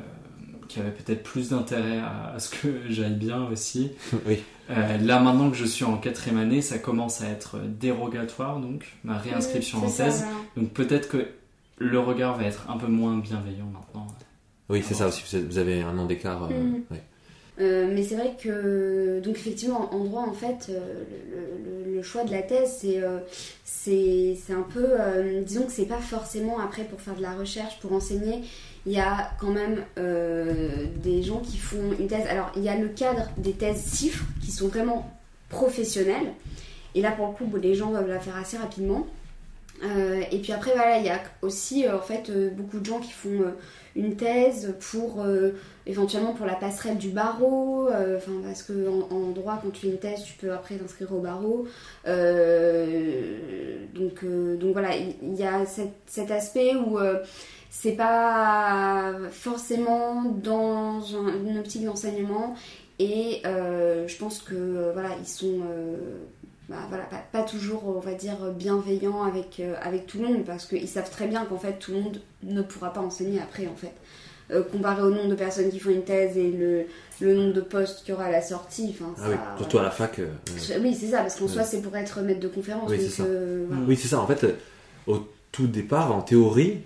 qui avait peut-être plus d'intérêt à, à ce que [LAUGHS] j'aille bien aussi. [LAUGHS] oui. Euh, là, maintenant que je suis en quatrième année, ça commence à être dérogatoire, donc ma réinscription en c'est ça, thèse. voilà. Donc peut-être que le regard va être un peu moins bienveillant maintenant. Oui, c'est ça aussi. vous avez un an d'écart. euh, Mhm. ouais. Euh, mais c'est vrai que, donc effectivement, en droit, en fait, euh, le, le- le choix de la thèse, c'est euh, c'est c'est un peu, euh, disons que c'est pas forcément après pour faire de la recherche, pour enseigner. Il y a quand même euh, des gens qui font une thèse. Alors, il y a le cadre des thèses CIFRE qui sont vraiment professionnelles. Et là, pour le coup, les gens doivent la faire assez rapidement. Euh, et puis après, voilà, il y a aussi euh, en fait euh, beaucoup de gens qui font une thèse pour éventuellement pour la passerelle du barreau, enfin parce que en, en droit quand tu fais une thèse tu peux après t'inscrire au barreau. Donc donc voilà, il y, a cet, aspect où c'est pas forcément dans un- une optique d'enseignement et je pense que voilà ils sont bah, voilà, pas, pas toujours, on va dire, bienveillants avec, euh, avec tout le monde, parce qu'ils savent très bien qu'en fait, tout le monde ne pourra pas enseigner après, en fait. Euh, comparé au nombre de personnes qui font une thèse et le, le nombre de postes qu'il y aura à la sortie, enfin, Ah oui, ça- surtout à la fac. euh. Oui, c'est ça, parce qu'en Ouais. soi, c'est pour être maître de conférence. Oui, c'est ça. euh, voilà. Oui, c'est ça. En fait, euh, au tout départ, en théorie,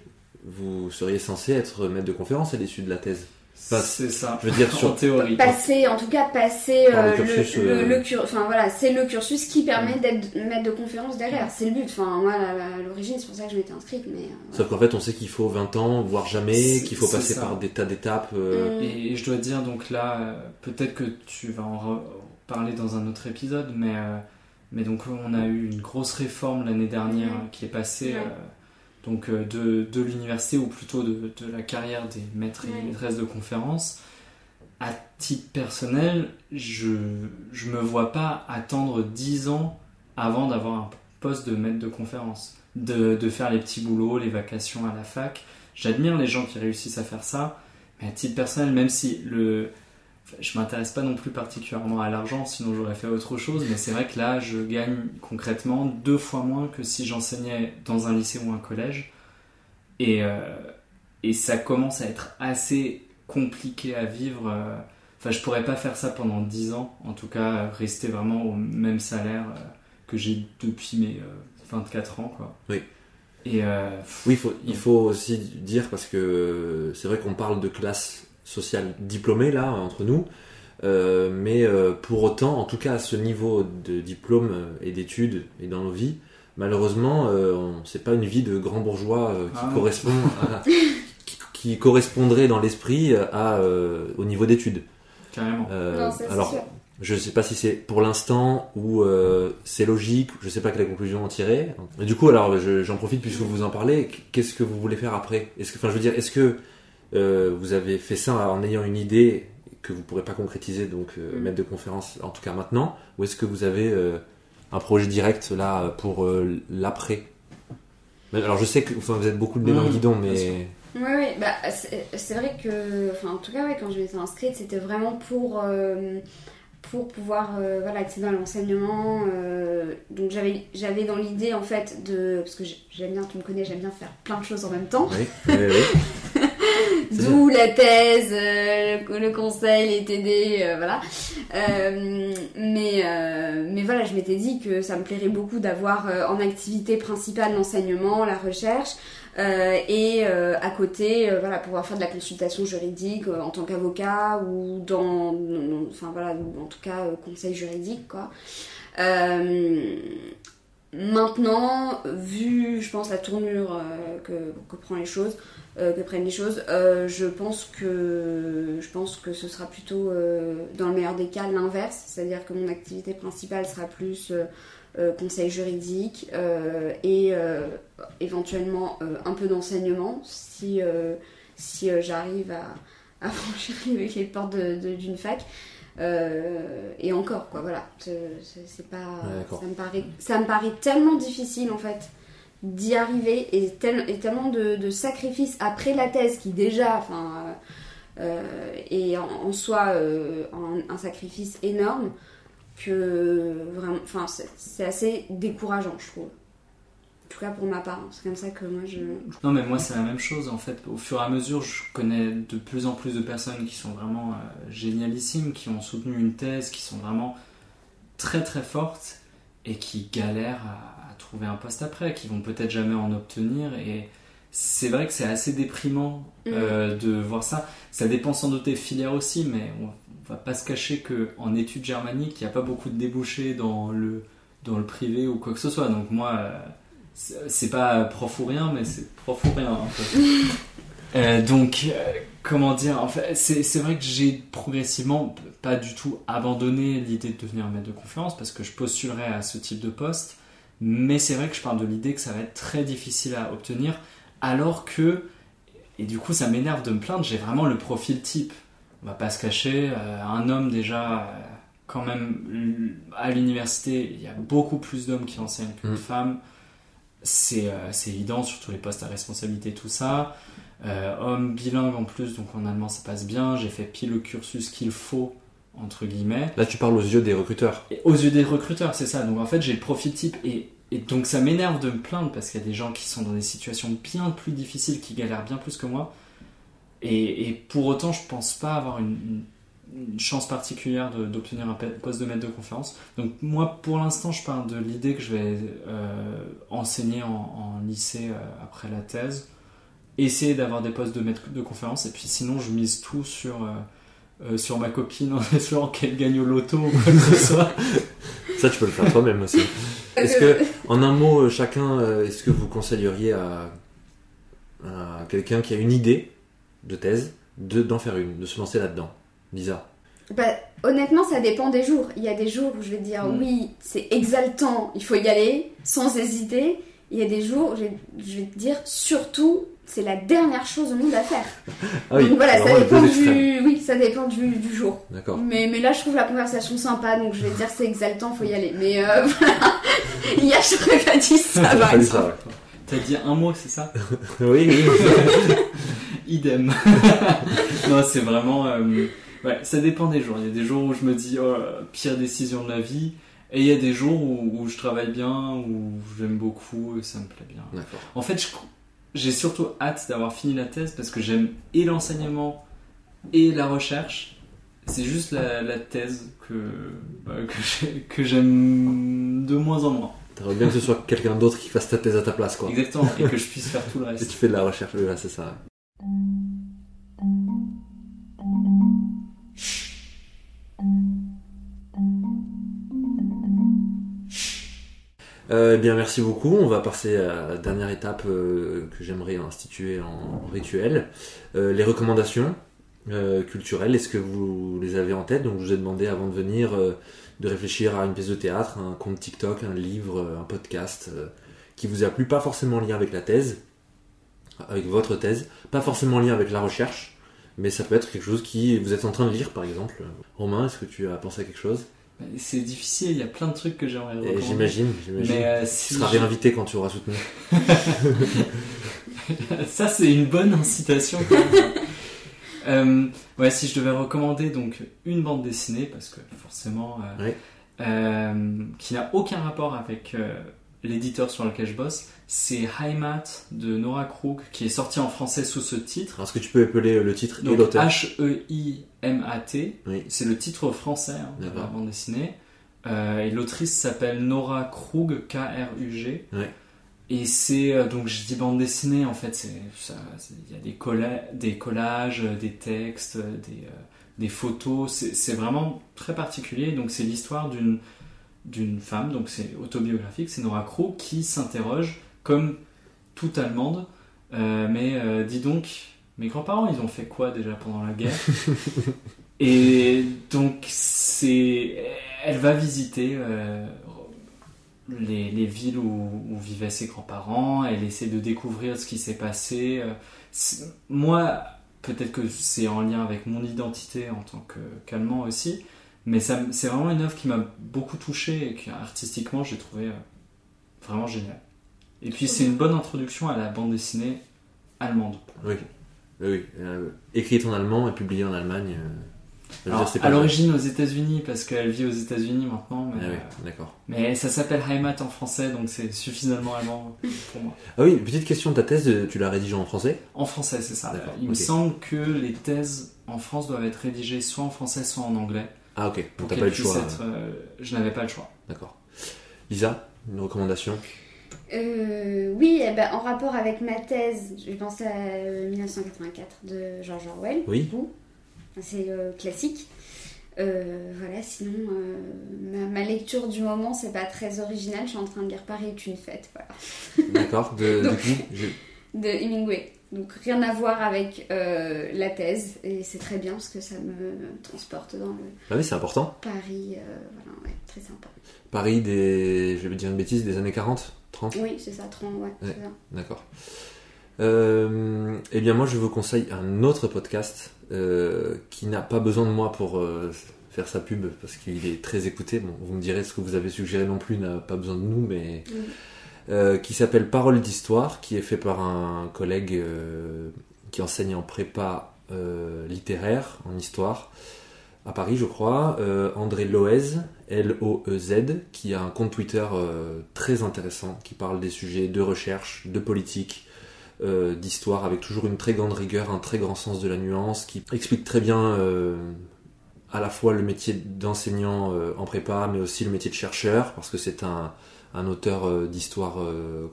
vous seriez censé être maître de conférence à l'issue de la thèse. C'est ça. je veux dire, [LAUGHS] en sur- théorie. Passer, en tout cas, passer Par le euh, le, cursus, le- euh, le cur- enfin voilà, c'est le cursus qui permet d'être maître de conférence derrière. C'est le but. Enfin, moi, à l'origine, c'est pour ça que je m'étais inscrite, mais. euh, voilà. Sauf qu'en fait, on sait qu'il faut 20 ans, voire jamais, qu'il faut passer ça. par des tas d'étapes. euh, Mm. Et je dois dire, donc là, peut-être que tu vas en parler dans un autre épisode, mais, euh, mais donc on a eu une grosse réforme l'année dernière qui est passée euh, donc, euh, de, de l'université, ou plutôt de, de la carrière des maîtres et maîtresses de conférences. À titre personnel, je je me vois pas attendre 10 ans avant d'avoir un poste de maître de conférence, de, de faire les petits boulots, les vacations à la fac. J'admire les gens qui réussissent à faire ça, mais à titre personnel, même si le, je m'intéresse pas non plus particulièrement à l'argent, sinon j'aurais fait autre chose, mais c'est vrai que là, je gagne concrètement deux fois moins que si j'enseignais dans un lycée ou un collège. Et, euh, et ça commence à être assez compliqué à vivre. euh, Enfin, je pourrais pas faire ça pendant 10 ans, en tout cas, rester vraiment au même salaire euh, que j'ai depuis mes euh, 24 ans, quoi. Oui. Et euh, Oui, faut, il faut aussi dire, parce que c'est vrai qu'on parle de classe sociale diplômée, là, entre nous, euh, mais euh, pour autant, en tout cas à ce niveau de diplôme euh, et d'études et dans nos vies, malheureusement, euh, c'est pas une vie de grand bourgeois euh, qui Ah. correspond à- [LAUGHS] qui, qui correspondrait dans l'esprit à, euh, au niveau d'études. carrément. Euh, Non, alors, sûr. je sais pas si c'est pour l'instant ou euh, c'est logique, je sais pas quelle conclusion en tirer. Et du coup, alors je- j'en profite puisque vous en parlez. Qu'est-ce que vous voulez faire après? Est-ce que, enfin, je veux dire, est-ce que euh, vous avez fait ça en ayant une idée que vous pourrez pas concrétiser, donc euh, Mm. maître de conférence, en tout cas maintenant, ou est-ce que vous avez euh, un projet direct là pour euh, l'après? Alors, je sais que enfin, vous êtes beaucoup de nez dans le Mm, guidon, mais Oui, oui, bah, c'est vrai que, enfin, en tout cas, ouais, quand je m'étais inscrite, c'était vraiment pour, pour pouvoir voilà, accéder à l'enseignement. donc j'avais j'avais dans l'idée, en fait, de. Parce que j'ai- j'aime bien, tu me connais, j'aime bien faire plein de choses en même temps. oui, oui, oui. [LAUGHS] D'où la thèse, euh, le, conseil, les TD, euh, voilà. Euh, mais, euh, mais voilà, je m'étais dit que ça me plairait beaucoup d'avoir euh, en activité principale l'enseignement, la recherche, euh, et euh, à côté, euh, voilà, pouvoir faire de la consultation juridique euh, en tant qu'avocat ou dans, enfin voilà, en tout cas euh, conseil juridique, quoi. Euh, Maintenant, vu, je pense, la tournure euh, que, prend les choses, euh, que prennent les choses, euh, je pense que je pense que ce sera plutôt, dans le meilleur des cas, l'inverse, c'est-à-dire que mon activité principale sera plus conseil juridique et éventuellement un peu d'enseignement si si j'arrive à, [LAUGHS] franchir les, portes d'une fac. Euh, et encore quoi voilà. C'est pas Ouais, ça me paraît ça me paraît tellement difficile en fait d'y arriver et, tel- et tellement de, de sacrifices après la thèse qui déjà enfin euh, euh, est en, en soi euh, un, un sacrifice énorme que vraiment enfin c'est assez décourageant je trouve en tout cas pour ma part hein. c'est comme ça que moi je Non, mais moi, c'est la même chose. En fait, au fur et à mesure, je connais de plus en plus de personnes qui sont vraiment euh, génialissimes, qui ont soutenu une thèse, qui sont vraiment très très fortes et qui galèrent à, à trouver un poste après, qui vont peut-être jamais en obtenir. Et c'est vrai que c'est assez déprimant euh, de voir ça. Ça dépend sans doute des filières aussi, mais on, on va pas se cacher qu'en études germaniques, il n'y a pas beaucoup de débouchés dans le, dans le privé ou quoi que ce soit. Donc moi, euh, c'est pas prof ou rien, mais c'est prof ou rien. un peu. [LAUGHS] Euh, donc, euh, comment dire en fait, c'est, vrai que j'ai progressivement pas du tout abandonné l'idée de devenir maître de conférence parce que je postulerai à ce type de poste. Mais c'est vrai que je parle de l'idée que ça va être très difficile à obtenir, alors que, et du coup ça m'énerve de me plaindre, j'ai vraiment le profil type. On va pas se cacher, euh, un homme déjà, euh, quand même, à l'université, il y a beaucoup plus d'hommes qui enseignent que de Mm. femmes. C'est euh, c'est évident, surtout les postes à responsabilité, tout ça. Euh, homme bilingue en plus, donc en allemand ça passe bien. J'ai fait pile le cursus qu'il faut, entre guillemets. Là, tu parles aux yeux des recruteurs. Et aux yeux des recruteurs, c'est ça. Donc en fait, j'ai le profil type et, et donc ça m'énerve de me plaindre parce qu'il y a des gens qui sont dans des situations bien plus difficiles, qui galèrent bien plus que moi. Et, et pour autant, je pense pas avoir une, une- une chance particulière de- d'obtenir un poste de maître de conférence. Donc moi, pour l'instant, je parle de l'idée que je vais euh, enseigner en, en lycée euh, après la thèse, essayer d'avoir des postes de maître de conférence, et puis sinon, je mise tout sur... euh, euh, sur ma copine en espérant qu'elle gagne au loto ou quoi que ce soit. [LAUGHS] Ça, tu peux le faire toi-même aussi. Est-ce que, en un mot, chacun, est-ce que vous conseilleriez à, à quelqu'un qui a une idée de thèse de- d'en faire une, de se lancer là-dedans? Lisa Bah, honnêtement, ça dépend des jours. Il y a des jours où je vais dire oui, c'est exaltant, il faut y aller, sans hésiter. Il y a des jours où je vais, je vais te dire surtout, c'est la dernière chose au monde à faire. [LAUGHS] Ah donc voilà, ça dépend, du, oui, ça dépend du, du jour. D'accord. Mais, mais là, je trouve la conversation sympa, donc je vais te dire c'est exaltant, faut y aller. Mais euh, [LAUGHS] voilà, hier, je t'aurais pas dit ça, [LAUGHS] T'as par exemple. T'as dit un mot, c'est ça? Oui, oui. Idem. non, c'est vraiment. euh, ouais, ça dépend des jours. Il y a des jours où je me dis, oh, pire décision de ma vie. Et il y a des jours où, où je travaille bien, où j'aime beaucoup et ça me plaît bien. En fait, j'ai surtout hâte d'avoir fini la thèse parce que j'aime et l'enseignement et la recherche. C'est juste la, la thèse que, bah, [LAUGHS] que j'ai- que j'aime de moins en moins. T'aimerais bien que ce soit quelqu'un d'autre qui fasse ta thèse à ta place, quoi. Exactement. Et que je [LAUGHS] puisse faire tout le Et reste. tu fais de la recherche, oui, là, c'est ça. Euh, eh bien, merci beaucoup. On va passer à la dernière étape euh, que j'aimerais instituer en, rituel. Euh, les recommandations. culturels. Est-ce que vous les avez en tête? Donc je vous ai demandé avant de venir de réfléchir à une pièce de théâtre, un compte TikTok, un livre, un podcast qui vous a plu, pas forcément en lien avec la thèse, avec votre thèse, pas forcément en lien avec la recherche, mais ça peut être quelque chose qui vous êtes en train de lire par exemple. Romain, est-ce que tu as pensé à quelque chose? C'est difficile, il y a plein de trucs que j'aimerais Et recommander. J'imagine, j'imagine. Mais euh, Tu si seras je- réinvité quand tu auras soutenu. [LAUGHS] Ça, c'est une bonne incitation. quand même. [LAUGHS] Euh, ouais, si je devais recommander donc une bande dessinée, parce que forcément, euh, qui n'a aucun rapport avec l'éditeur sur lequel je bosse, c'est Heimat de Nora Krug, qui est sorti en français sous ce titre. Est-ce que tu peux appeler le titre et Donc l'auteur? H-E-I-M-A-T, Oui. c'est le titre français hein, de la bande dessinée. Euh, et l'autrice s'appelle Nora Krug, K-R-U-G. Ouais. Et c'est euh, donc je dis bande dessinée en fait, c'est ça, c'est- il y a des, colla- des collages, euh, des textes, des, euh, des photos. C'est vraiment très particulier. Donc c'est l'histoire d'une d'une femme, donc c'est autobiographique, c'est Nora Krug qui s'interroge comme toute Allemande. mais dis donc, mes grands-parents, ils ont fait quoi déjà pendant la guerre [LAUGHS] Et donc, c'est, elle va visiter euh, les, les villes où, où vivaient ses grands-parents. Elle essaie de découvrir ce qui s'est passé. Euh, Moi, peut-être que c'est en lien avec mon identité en tant que qu'allemand aussi, mais c'est vraiment une œuvre qui m'a beaucoup touché et que artistiquement j'ai trouvé euh, vraiment génial. Et puis c'est une bonne introduction à la bande dessinée allemande. Oui, oui. Euh, écrite en allemand et publiée en Allemagne. euh, Alors, dire, à l'origine aux États-Unis parce qu'elle vit aux États-Unis maintenant, mais, Ah oui, euh, d'accord. mais ça s'appelle Heimat en français donc c'est suffisamment allemand pour moi. Ah oui, petite question, ta thèse, euh, tu l'as rédigée en français? En français, c'est ça. Il me semble que les thèses en France doivent être rédigées soit en français, soit en anglais. Ah ok, donc t'as pas eu le choix. être, je n'avais pas le choix. D'accord. Lisa, une recommandation? Euh, oui, eh ben, en rapport avec ma thèse, je pensais à euh, 1984 de George Orwell. Oui. du coup. C'est euh, classique. Euh, voilà, sinon, euh, ma, ma lecture du moment, c'est pas très original. Je suis en train de lire Paris est une fête, voilà. [LAUGHS] D'accord, de, de Donc- qui J'ai- De Hemingway. Donc rien à voir avec euh, la thèse. Et c'est très bien parce que ça me transporte dans le Ah oui, c'est important. Paris. euh, voilà, ouais, très sympa. Paris des, je vais dire une bêtise, des années 40 30 Oui, c'est ça, 30, ouais, Ouais. ça. D'accord. Euh, eh bien, moi, je vous conseille un autre podcast euh, qui n'a pas besoin de moi pour euh, faire sa pub parce qu'il est très écouté. Bon, vous me direz ce que vous avez suggéré non plus n'a pas besoin de nous, mais Oui. qui s'appelle Parole d'histoire, qui est fait par un collègue qui enseigne en prépa littéraire en histoire à Paris, je crois, André Loez, L-O-E-Z, qui a un compte Twitter euh, très intéressant, qui parle des sujets de recherche, de politique, euh, d'histoire, avec toujours une très grande rigueur, un très grand sens de la nuance, qui explique très bien euh, à la fois le métier d'enseignant en prépa, mais aussi le métier de chercheur, parce que c'est un, un auteur d'histoire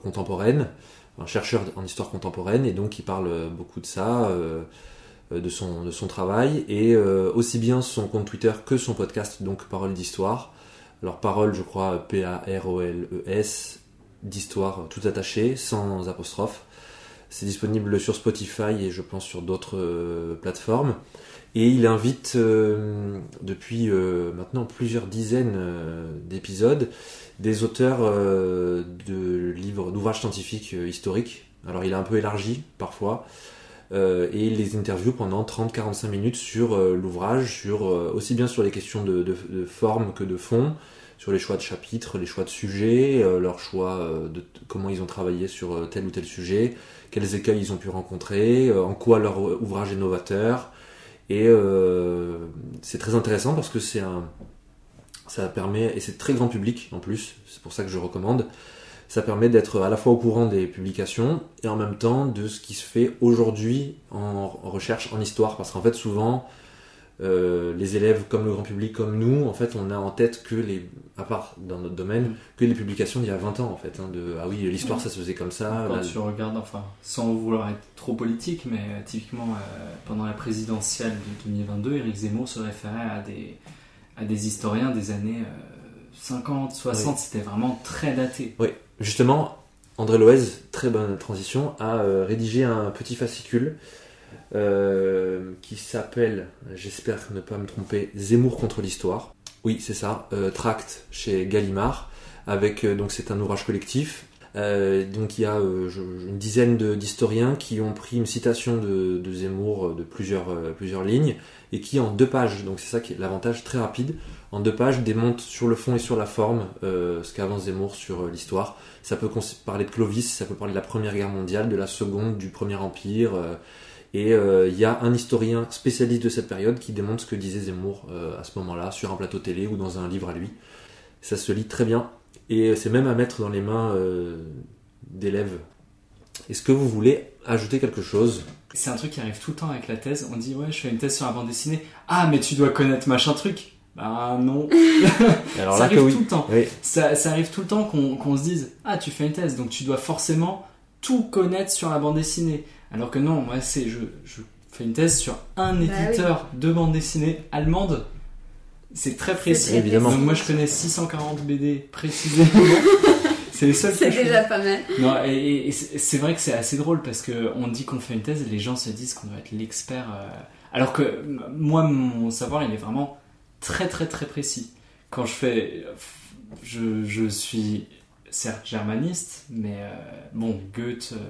contemporaine, un chercheur en histoire contemporaine, et donc il parle beaucoup de ça. Euh, de son, de son travail et euh, aussi bien son compte Twitter que son podcast, donc Parole d'Histoire. Alors Parole, je crois, P-A-R-O-L-E-S, d'Histoire, tout attaché, sans apostrophe. C'est disponible sur Spotify et je pense sur d'autres euh, plateformes. Et il invite depuis maintenant plusieurs dizaines d'épisodes des auteurs de livres, d'ouvrages scientifiques historiques. Alors il a un peu élargi parfois, euh, et il les interview pendant 30-45 minutes sur euh, l'ouvrage, sur euh, aussi bien sur les questions de, forme que de fond, sur les choix de chapitres, les choix de sujets, leurs choix de comment ils ont travaillé sur tel ou tel sujet, quels écueils ils ont pu rencontrer, en quoi leur ouvrage est novateur. Et c'est très intéressant parce que c'est un, ça permet, et c'est très grand public en plus, c'est pour ça que je recommande, ça permet d'être à la fois au courant des publications et en même temps de ce qui se fait aujourd'hui en, recherche, en histoire. Parce qu'en fait, souvent, euh, les élèves, comme le grand public, comme nous, en fait, on a en tête que les, à part dans notre domaine, Mm. que les publications d'il y a 20 ans, en fait. hein, de, ah oui, l'histoire, ça se faisait comme ça. Quand là, tu regardes, enfin, sans vouloir être trop politique, mais euh, typiquement euh, pendant la présidentielle de 2022, Éric Zemmour se référait à des, à des historiens des années euh, 50, 60, c'était vraiment très daté. Justement, André Loez, très bonne transition, a euh, rédigé un petit fascicule euh, qui s'appelle, j'espère ne pas me tromper, Zemmour contre l'histoire. Oui, c'est ça, euh, Tract chez Gallimard, avec donc c'est un ouvrage collectif. Donc il y a une dizaine d'historiens qui ont pris une citation de, de Zemmour de plusieurs, plusieurs lignes et qui en deux pages, donc c'est ça qui est l'avantage très rapide, en deux pages démontent sur le fond et sur la forme euh, ce qu'avance Zemmour sur euh, l'histoire. Ça peut parler de Clovis, ça peut parler de la Première Guerre mondiale, de la Seconde, du Premier Empire. euh, et il y a un historien spécialiste de cette période qui démontre ce que disait Zemmour à ce moment-là, sur un plateau télé ou dans un livre à lui. Ça se lit très bien. Et c'est même à mettre dans les mains d'élèves. Est-ce que vous voulez ajouter quelque chose? C'est un truc qui arrive tout le temps avec la thèse. On dit ouais, je fais une thèse sur la bande dessinée. Ah, mais tu dois connaître machin truc. Bah non. [LAUGHS] Alors ça là arrive que oui. tout le temps. Oui. Ça, ça arrive tout le temps qu'on qu'on se dise ah tu fais une thèse donc tu dois forcément tout connaître sur la bande dessinée. Alors que non, moi c'est je, je fais une thèse sur un Bah éditeur de bande dessinée allemande. C'est très précis. très Évidemment. Donc moi je connais 640 BD précisément. [LAUGHS] c'est les seuls C'est déjà pas mal. non, et, c'est vrai que c'est assez drôle parce que on dit qu'on fait une thèse et les gens se disent qu'on doit être l'expert. euh, alors que moi, mon savoir, il est vraiment très très très précis. Quand je fais. Je, je suis certes germaniste, mais euh, bon, Goethe, euh,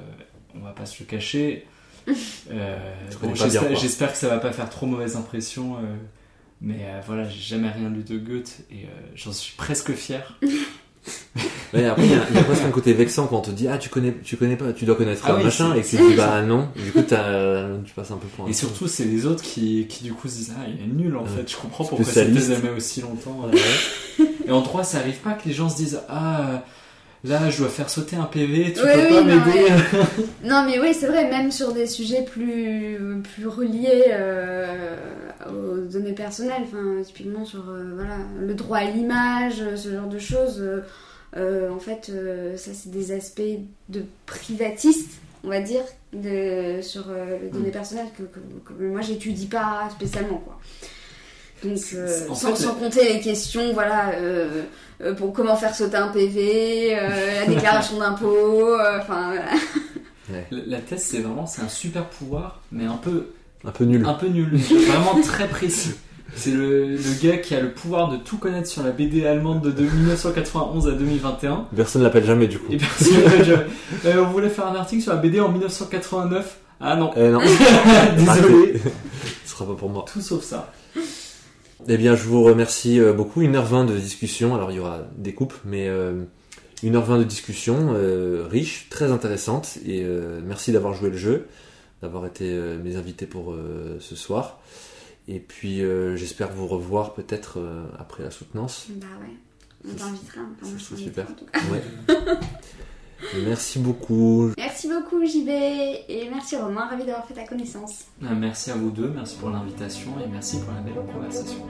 on va pas se le cacher. [LAUGHS] Euh, bon, J'espère que ça va pas faire trop mauvaise impression. euh, mais euh, voilà, j'ai jamais rien lu de Goethe et euh, j'en suis presque fier. [LAUGHS] Ouais, après, il y, a- il y a presque un côté vexant quand on te dit Ah, tu connais, tu connais pas, tu dois connaître Ah un oui, machin, et que tu dis Bah non. Du coup, t'as- tu passes un peu pour un. Et surtout, c'est les autres qui, qui du coup se disent Ah, il est nul en Ouais. fait, je comprends pourquoi thèse elle met aussi longtemps. euh. Et en 3, ça arrive pas que les gens se disent Ah, là je dois faire sauter un PV, tu Oui, peux oui, pas non, m'aider. [LAUGHS] Non, mais oui, c'est vrai, même sur des sujets plus, plus reliés euh, aux données personnelles, enfin, typiquement sur euh, voilà, le droit à l'image, ce genre de choses, euh, euh, en fait, euh, ça, c'est des aspects de privatiste, on va dire, de, sur euh, les données personnelles que, que- que moi, j'étudie pas spécialement, quoi. Donc, euh, sans, fait, sans compter les questions, voilà, euh, euh, pour comment faire sauter un PV, euh, la [LAUGHS] déclaration d'impôt, euh, enfin, voilà. La la thèse, c'est vraiment c'est un super pouvoir, mais un peu, Un peu nul. un peu nul, vraiment très précis. C'est le, le gars qui a le pouvoir de tout connaître sur la BD allemande de, de 1991 à 2021. Personne l'appelle jamais, du coup. Et personne jamais- Euh, on voulait faire un article sur la BD en 1989. Ah non, Eh non. [LAUGHS] désolé. Ce sera pas pour moi. Tout sauf ça. Eh bien, je vous remercie euh, beaucoup. 1h20 de discussion. Alors, il y aura des coupes, mais euh, 1h20 de discussion euh, riche, très intéressante. Et merci d'avoir joué le jeu, d'avoir été mes invités pour ce soir. Et puis, euh, j'espère vous revoir peut-être euh, après la soutenance. Bah ouais, on t'invitera. Enfin, ça serait super. en tout cas. Ouais. [LAUGHS] Merci beaucoup. Merci beaucoup JB et merci Romain, ravi d'avoir fait ta connaissance. Euh, Merci à vous deux, merci pour l'invitation et merci pour la belle conversation.